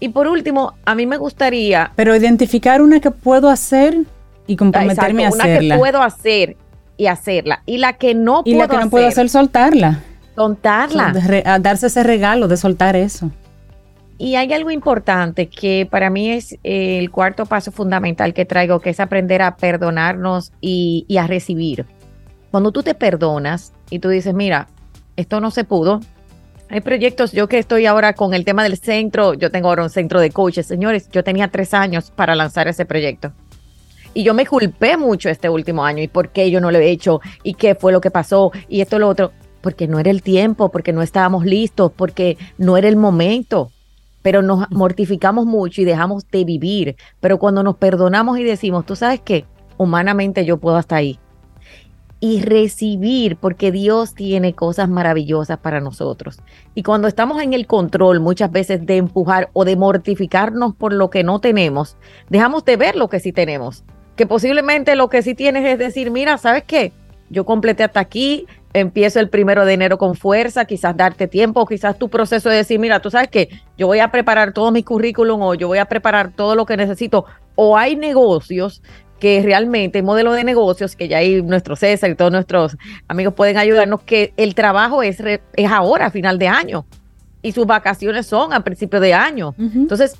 Y por último, a mí me gustaría... Pero identificar una que puedo hacer Y comprometerme a hacerla. Una que puedo hacer y hacerla. Y la que no puedo hacer. Y la que no puedo hacer, soltarla. Soltarla. darse ese regalo de soltar eso. Y hay algo importante que para mí es eh, el cuarto paso fundamental que traigo, que es aprender a perdonarnos y, y a recibir. Cuando tú te perdonas y tú dices, mira, esto no se pudo, hay proyectos, yo que estoy ahora con el tema del centro, yo tengo ahora un centro de coaches, señores, yo tenía tres años para lanzar ese proyecto. Y yo me culpé mucho este último año y por qué yo no lo he hecho y qué fue lo que pasó y esto lo otro, porque no era el tiempo, porque no estábamos listos, porque no era el momento. Pero nos mortificamos mucho y dejamos de vivir. Pero cuando nos perdonamos y decimos, tú sabes qué, humanamente yo puedo hasta ahí y recibir, porque Dios tiene cosas maravillosas para nosotros. Y cuando estamos en el control muchas veces de empujar o de mortificarnos por lo que no tenemos, dejamos de ver lo que sí tenemos. Que posiblemente lo que sí tienes es decir, mira, ¿sabes qué? Yo completé hasta aquí, empiezo el primero de enero con fuerza, quizás darte tiempo, quizás tu proceso de decir, mira, tú sabes que yo voy a preparar todo mi currículum o yo voy a preparar todo lo que necesito. O hay negocios que realmente el modelo de negocios, que ya hay nuestro César y todos nuestros amigos pueden ayudarnos, que el trabajo es, es ahora, a final de año, y sus vacaciones son a principio de año. Entonces,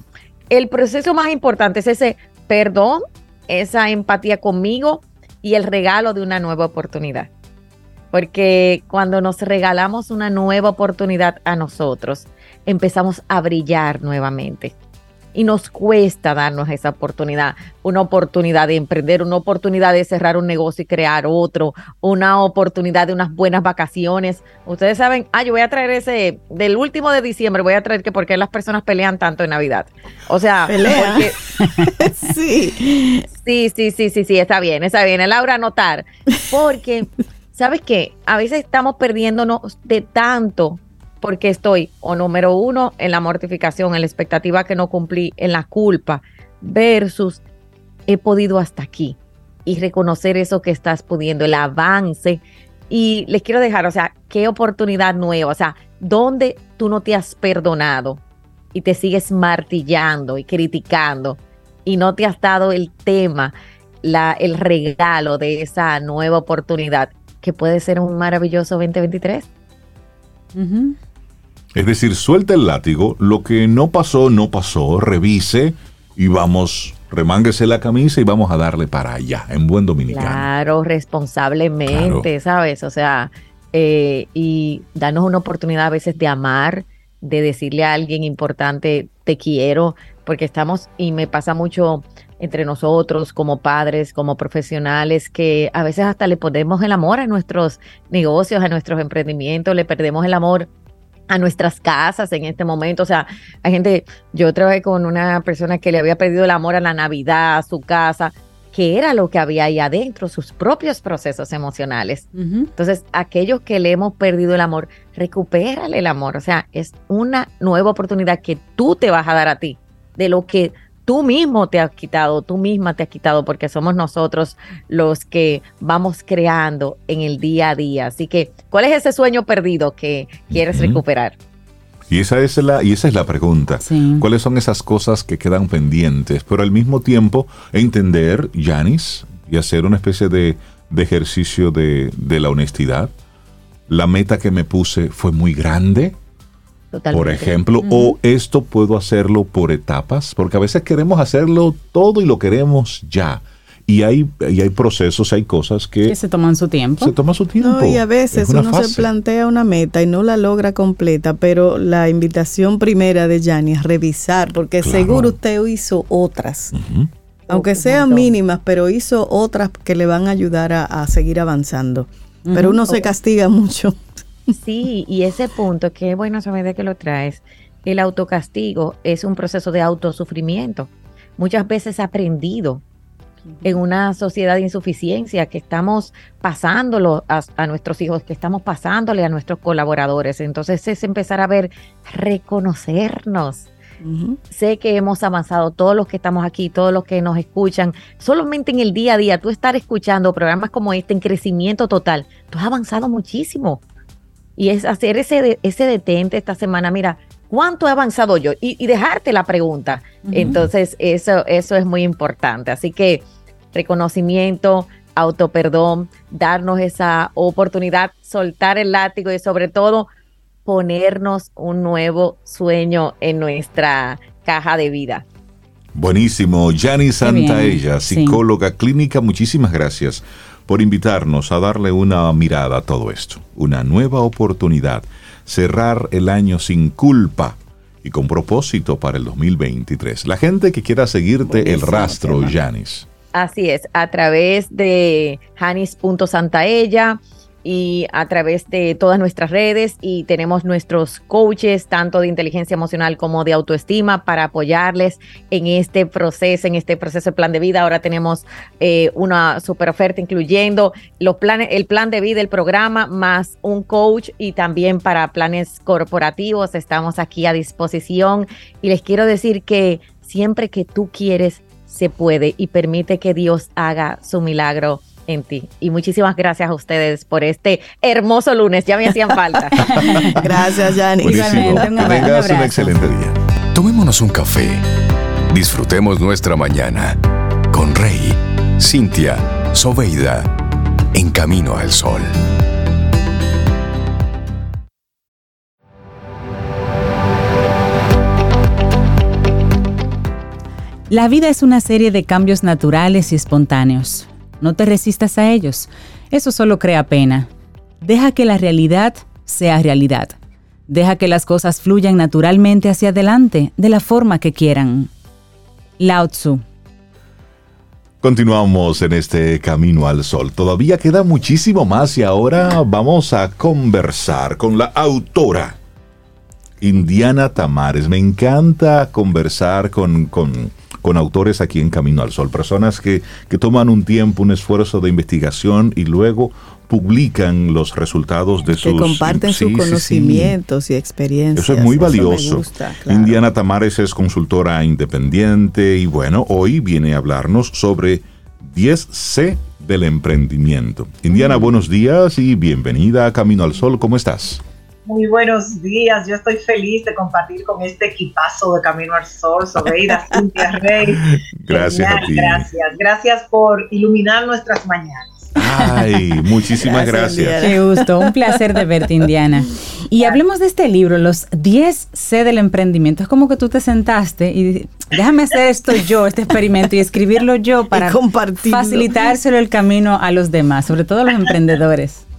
el proceso más importante es ese perdón, esa empatía conmigo y el regalo de una nueva oportunidad. Porque cuando nos regalamos una nueva oportunidad a nosotros, empezamos a brillar nuevamente y nos cuesta darnos esa oportunidad, una oportunidad de emprender, una oportunidad de cerrar un negocio y crear otro, una oportunidad de unas buenas vacaciones. Ustedes saben, ah, yo voy a traer ese, del último de diciembre, voy a traer que porque las personas pelean tanto en Navidad. O sea, porque, sí. Sí, sí, sí, sí, sí, está bien, está bien. Laura, anotar. Porque, ¿sabes qué? A veces estamos perdiéndonos de tanto porque estoy, o número uno, en la mortificación, en la expectativa que no cumplí, en la culpa, versus he podido hasta aquí y reconocer eso que estás pudiendo, el avance. Y les quiero dejar, o sea, qué oportunidad nueva, o sea, donde tú no te has perdonado y te sigues martillando y criticando y no te has dado el tema, la, el regalo de esa nueva oportunidad que puede ser un maravilloso 2023. Es decir, suelta el látigo, lo que no pasó, no pasó, revise y vamos, remánguese la camisa y vamos a darle para allá, en buen dominicano. Claro, responsablemente, ¿sabes? O sea, eh, y darnos una oportunidad a veces de amar, de decirle a alguien importante, te quiero, porque estamos, y me pasa mucho entre nosotros como padres, como profesionales, que a veces hasta le ponemos el amor a nuestros negocios, a nuestros emprendimientos, le perdemos el amor a nuestras casas en este momento. O sea, hay gente, yo trabajé con una persona que le había perdido el amor a la Navidad, a su casa, que era lo que había ahí adentro, sus propios procesos emocionales. Entonces, aquellos que le hemos perdido el amor, recupérale el amor. O sea, es una nueva oportunidad que tú te vas a dar a ti, de lo que tú mismo te has quitado, tú misma te has quitado, porque somos nosotros los que vamos creando en el día a día. Así que, ¿cuál es ese sueño perdido que quieres recuperar? Y esa es la, y esa es la pregunta. ¿Cuáles son esas cosas que quedan pendientes? Pero al mismo tiempo, entender, Yanis, y hacer una especie de, ejercicio de, de la honestidad. La meta que me puse fue muy grande por ejemplo, o esto puedo hacerlo por etapas, porque a veces queremos hacerlo todo y lo queremos ya. Y hay, y hay procesos, hay cosas que, se toman su tiempo. Se toma su tiempo. y a veces uno se plantea una meta y no la logra completa, pero la invitación primera de Yanni es revisar, porque seguro usted hizo otras. Aunque sean mínimas, pero hizo otras que le van a ayudar a, seguir avanzando. Pero uno se castiga mucho. Sí, y ese punto, que bueno saber que lo traes, el autocastigo es un proceso de autosufrimiento, muchas veces aprendido en una sociedad de insuficiencia que estamos pasándolo a, nuestros hijos, que estamos pasándole a nuestros colaboradores. Entonces es empezar a ver, reconocernos. Sé que hemos avanzado, todos los que estamos aquí, todos los que nos escuchan, solamente en el día a día, tú estar escuchando programas como este en crecimiento total, tú has avanzado muchísimo y es hacer ese, ese detente esta semana, mira, ¿cuánto he avanzado yo? Y, dejarte la pregunta. Entonces, eso, eso es muy importante. Así que reconocimiento, autoperdón, darnos esa oportunidad, soltar el látigo y sobre todo ponernos un nuevo sueño en nuestra caja de vida. Buenísimo. Yani Santaella, psicóloga clínica, muchísimas gracias por invitarnos a darle una mirada a todo esto. Una nueva oportunidad. Cerrar el año sin culpa y con propósito para el 2023. La gente que quiera seguirte el rastro, Janis. Así es, a través de janis.santaella y a través de todas nuestras redes y tenemos nuestros coaches tanto de inteligencia emocional como de autoestima para apoyarles en este proceso, en este proceso de plan de vida. Ahora tenemos eh, una super oferta incluyendo los planes, el plan de vida, el programa, más un coach y también para planes corporativos. Estamos aquí a disposición y les quiero decir que siempre que tú quieres, se puede y permite que Dios haga su milagro en ti. Y muchísimas gracias a ustedes por este hermoso lunes. Ya me hacían falta. gracias, Jani. Tengas un excelente día. Tomémonos un café. Disfrutemos nuestra mañana con Rey, Cintia, Soveida, en camino al sol. La vida es una serie de cambios naturales y espontáneos. No te resistas a ellos. Eso solo crea pena. Deja que la realidad sea realidad. Deja que las cosas fluyan naturalmente hacia adelante, de la forma que quieran. Lao Tzu. Continuamos en este camino al sol. Todavía queda muchísimo más y ahora vamos a conversar con la autora, Indiana Tamares. Me encanta conversar con, con con autores aquí en Camino al Sol, personas que, toman un tiempo, un esfuerzo de investigación y luego publican los resultados de sus... Que comparten sus conocimientos y experiencias. Eso es muy valioso. Indiana Tamares es consultora independiente y bueno, hoy viene a hablarnos sobre 10C del emprendimiento. Indiana, mm. buenos días y bienvenida a Camino al Sol. ¿Cómo estás? Muy buenos días, yo estoy feliz de compartir con este equipazo de Camino al Sol, Sobeida, Cintia Rey. Gracias a ti. Gracias, gracias por iluminar nuestras mañanas. Ay, muchísimas gracias. Qué gusto, un placer de verte, Indiana. Y hablemos de este libro, los 10 C del emprendimiento. Es como que tú te sentaste y déjame hacer esto yo, este experimento, y escribirlo yo para facilitárselo el camino a los demás, sobre todo a los emprendedores.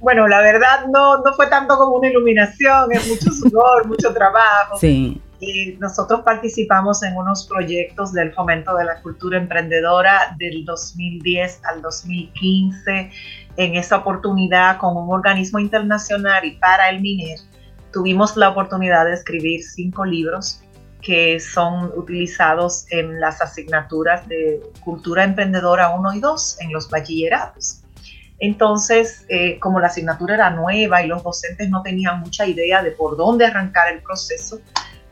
Bueno, la verdad no, no fue tanto como una iluminación, es mucho sudor, mucho trabajo. Sí. Y nosotros participamos en unos proyectos del fomento de la cultura emprendedora del 2010 al 2015. En esa oportunidad, con un organismo internacional y para el MINER, tuvimos la oportunidad de escribir cinco libros que son utilizados en las asignaturas de cultura emprendedora 1 y 2 en los bachilleratos. Entonces, eh, como la asignatura era nueva y los docentes no tenían mucha idea de por dónde arrancar el proceso,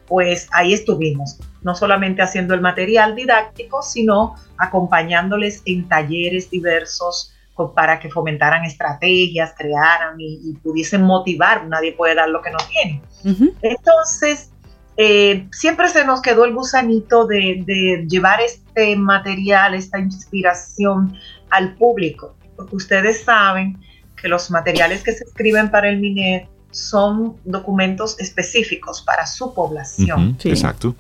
pues ahí estuvimos, no solamente haciendo el material didáctico, sino acompañándoles en talleres diversos para que fomentaran estrategias, crearan y, pudiesen motivar. Nadie puede dar lo que no tiene. Entonces, eh, siempre se nos quedó el gusanito de llevar este material, esta inspiración al público porque ustedes saben que los materiales que se escriben para el MINER son documentos específicos para su población. Exacto.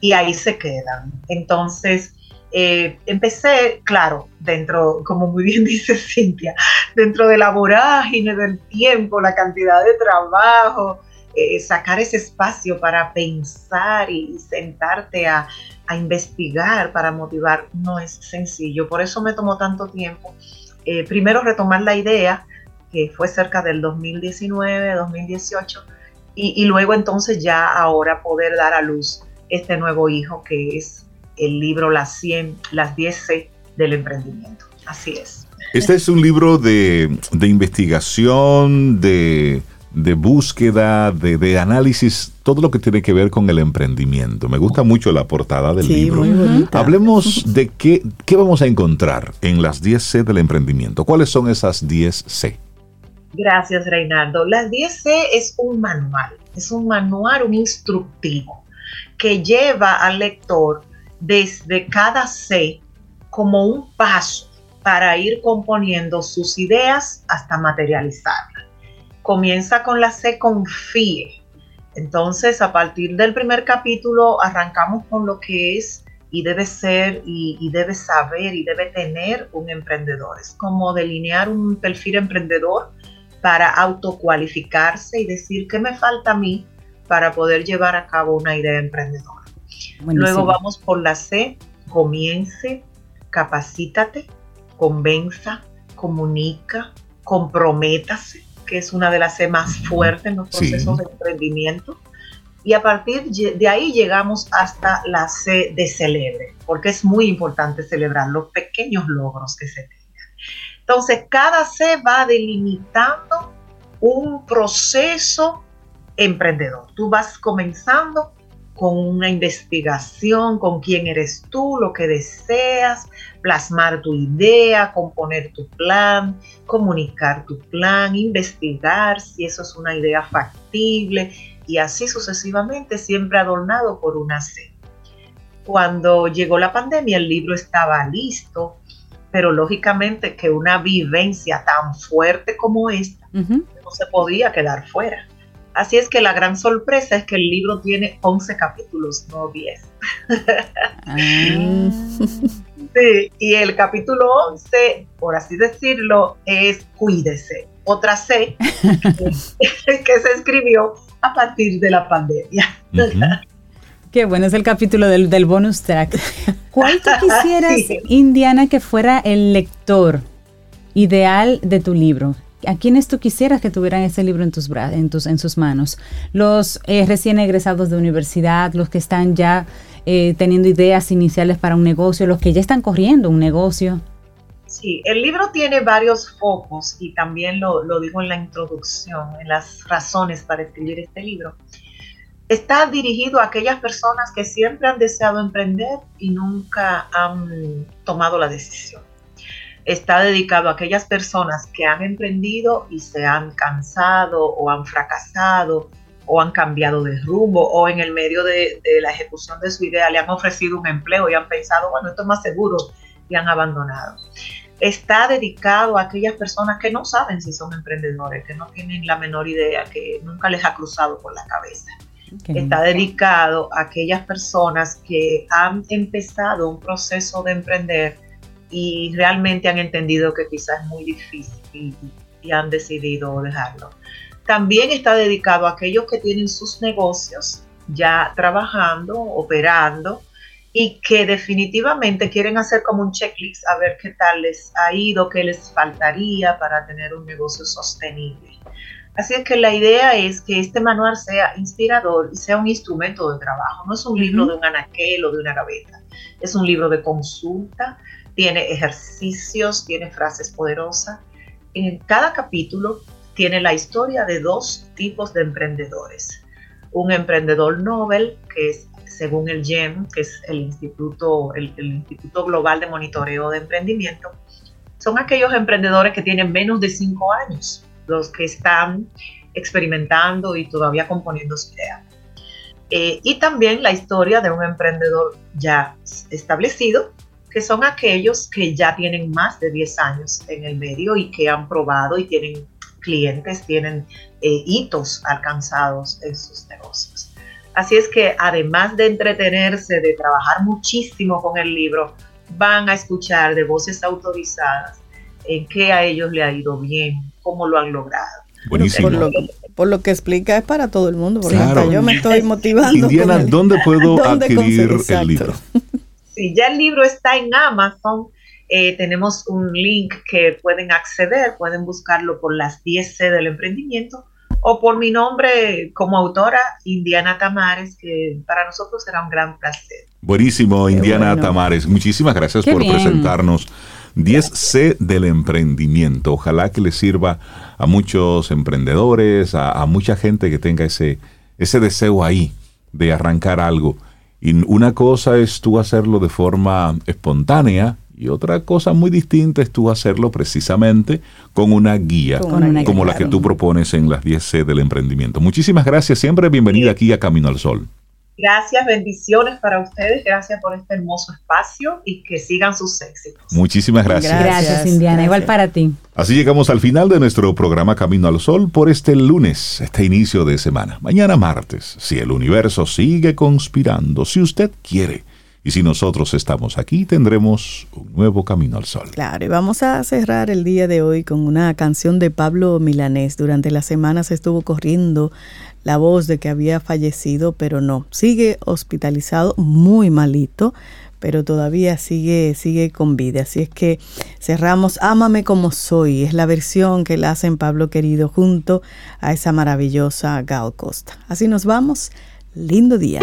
Y ahí se quedan. Entonces, eh, empecé, claro, dentro, como muy bien dice Cintia, dentro de la vorágine del tiempo, la cantidad de trabajo, eh, sacar ese espacio para pensar y sentarte a, a investigar, para motivar, no es sencillo. Por eso me tomó tanto tiempo eh, primero retomar la idea, que fue cerca del 2019, 2018, y, luego entonces ya ahora poder dar a luz este nuevo hijo que es el libro Las 100, las 10 C del emprendimiento. Así es. Este es un libro de, de investigación, de, de búsqueda, de, análisis, todo lo que tiene que ver con el emprendimiento. Me gusta mucho la portada del libro. Hablemos de qué, qué vamos a encontrar en las 10 C del emprendimiento. ¿Cuáles son esas 10 C? Gracias, Reinaldo. Las 10 C es un manual, es un manual, un instructivo que lleva al lector desde cada C como un paso para ir componiendo sus ideas hasta materializarlas. Comienza con la C, confíe. Entonces, a partir del primer capítulo, arrancamos con lo que es y debe ser y, debe saber y debe tener un emprendedor. Es como delinear un perfil emprendedor para autocualificarse y decir qué me falta a mí para poder llevar a cabo una idea emprendedora. Luego vamos por la C, comience, capacítate, convenza, comunica, comprométase, que es una de las C más fuertes en los procesos de emprendimiento. Y a partir de ahí llegamos hasta la C de celebre, porque es muy importante celebrar los pequeños logros que se tengan. Entonces, cada C va delimitando un proceso emprendedor. Tú vas comenzando con una investigación, con quién eres tú, lo que deseas, plasmar tu idea, componer tu plan, comunicar tu plan, investigar si eso es una idea factible, y así sucesivamente, siempre adornado por una C. Cuando llegó la pandemia, el libro estaba listo, pero lógicamente que una vivencia tan fuerte como esta no se podía quedar fuera. Así es que la gran sorpresa es que el libro tiene 11 capítulos, no 10. Ah. sí, y el capítulo 11, por así decirlo, es Cuídese. Otra C que se escribió a partir de la pandemia. Qué bueno, es el capítulo del, del bonus track. ¿Cuál tú quisieras, Indiana, que fuera el lector ideal de tu libro? ¿A quiénes tú quisieras que tuvieran ese libro en tus, en tus en sus manos? Los eh, recién egresados de universidad, los que están ya eh, teniendo ideas iniciales para un negocio, los que ya están corriendo un negocio. Sí, el libro tiene varios focos y también lo, lo digo en la introducción, en las razones para escribir este libro. Está dirigido a aquellas personas que siempre han deseado emprender y nunca han tomado la decisión. Está dedicado a aquellas personas que han emprendido y se han cansado o han fracasado o han cambiado de rumbo o en el medio de, de la ejecución de su idea le han ofrecido un empleo y han pensado, bueno, esto es más seguro y han abandonado está dedicado a aquellas personas que no saben si son emprendedores, que no tienen la menor idea, que nunca les ha cruzado por la cabeza. Está dedicado a aquellas personas que han empezado un proceso de emprender y realmente han entendido que quizás es muy difícil y, y han decidido dejarlo. También está dedicado a aquellos que tienen sus negocios ya trabajando, operando, y que definitivamente quieren hacer como un checklist a ver qué tal les ha ido, qué les faltaría para tener un negocio sostenible. Así es que la idea es que este manual sea inspirador y sea un instrumento de trabajo. No es un libro de un anaquel o de una gaveta. Es un libro de consulta, tiene ejercicios, tiene frases poderosas. En cada capítulo tiene la historia de dos tipos de emprendedores. Un emprendedor Nobel, que es según el GEM, que es el Instituto, el, Instituto Global de Monitoreo de Emprendimiento, son aquellos emprendedores que tienen menos de cinco años, los que están experimentando y todavía componiendo su idea. Eh, y también la historia de un emprendedor ya establecido, que son aquellos que ya tienen más de 10 años en el medio y que han probado y tienen clientes, tienen eh, hitos alcanzados en sus negocios. Así es que además de entretenerse, de trabajar muchísimo con el libro, van a escuchar de voces autorizadas en qué a ellos le ha ido bien, cómo lo han logrado. Buenísimo. Por lo, que explica es para todo el mundo, porque yo me estoy motivando. Indiana, ¿dónde puedo adquirir el libro? Sí, ya el libro está en Amazon. Eh, tenemos un link que pueden acceder, pueden buscarlo por las 10C del emprendimiento o por mi nombre como autora, Indiana Tamares, que para nosotros será un gran placer. Buenísimo, Indiana Tamares. Muchísimas gracias por presentarnos 10C del emprendimiento. Ojalá que le sirva a muchos emprendedores, a, mucha gente que tenga ese, ese deseo ahí de arrancar algo. Y una cosa es tú hacerlo de forma espontánea y otra cosa muy distinta es tú hacerlo precisamente con una guía, como la que tú propones en las 10C del emprendimiento. Muchísimas gracias, siempre bienvenida aquí a Camino al Sol. Gracias, bendiciones para ustedes, gracias por este hermoso espacio y que sigan sus éxitos. Muchísimas gracias. Gracias, Indiana, igual para ti. Así llegamos al final de nuestro programa Camino al Sol por este lunes, este inicio de semana. Mañana martes, si el universo sigue conspirando, si usted quiere. Y si nosotros estamos aquí, tendremos un nuevo camino al sol. Claro, y vamos a cerrar el día de hoy con una canción de Pablo Milanés. Durante la semana se estuvo corriendo la voz de que había fallecido, pero no, sigue hospitalizado, muy malito, pero todavía sigue, sigue con vida. Así es que cerramos Ámame como soy, es la versión que la hacen Pablo querido junto a esa maravillosa Gal Costa. Así nos vamos, lindo día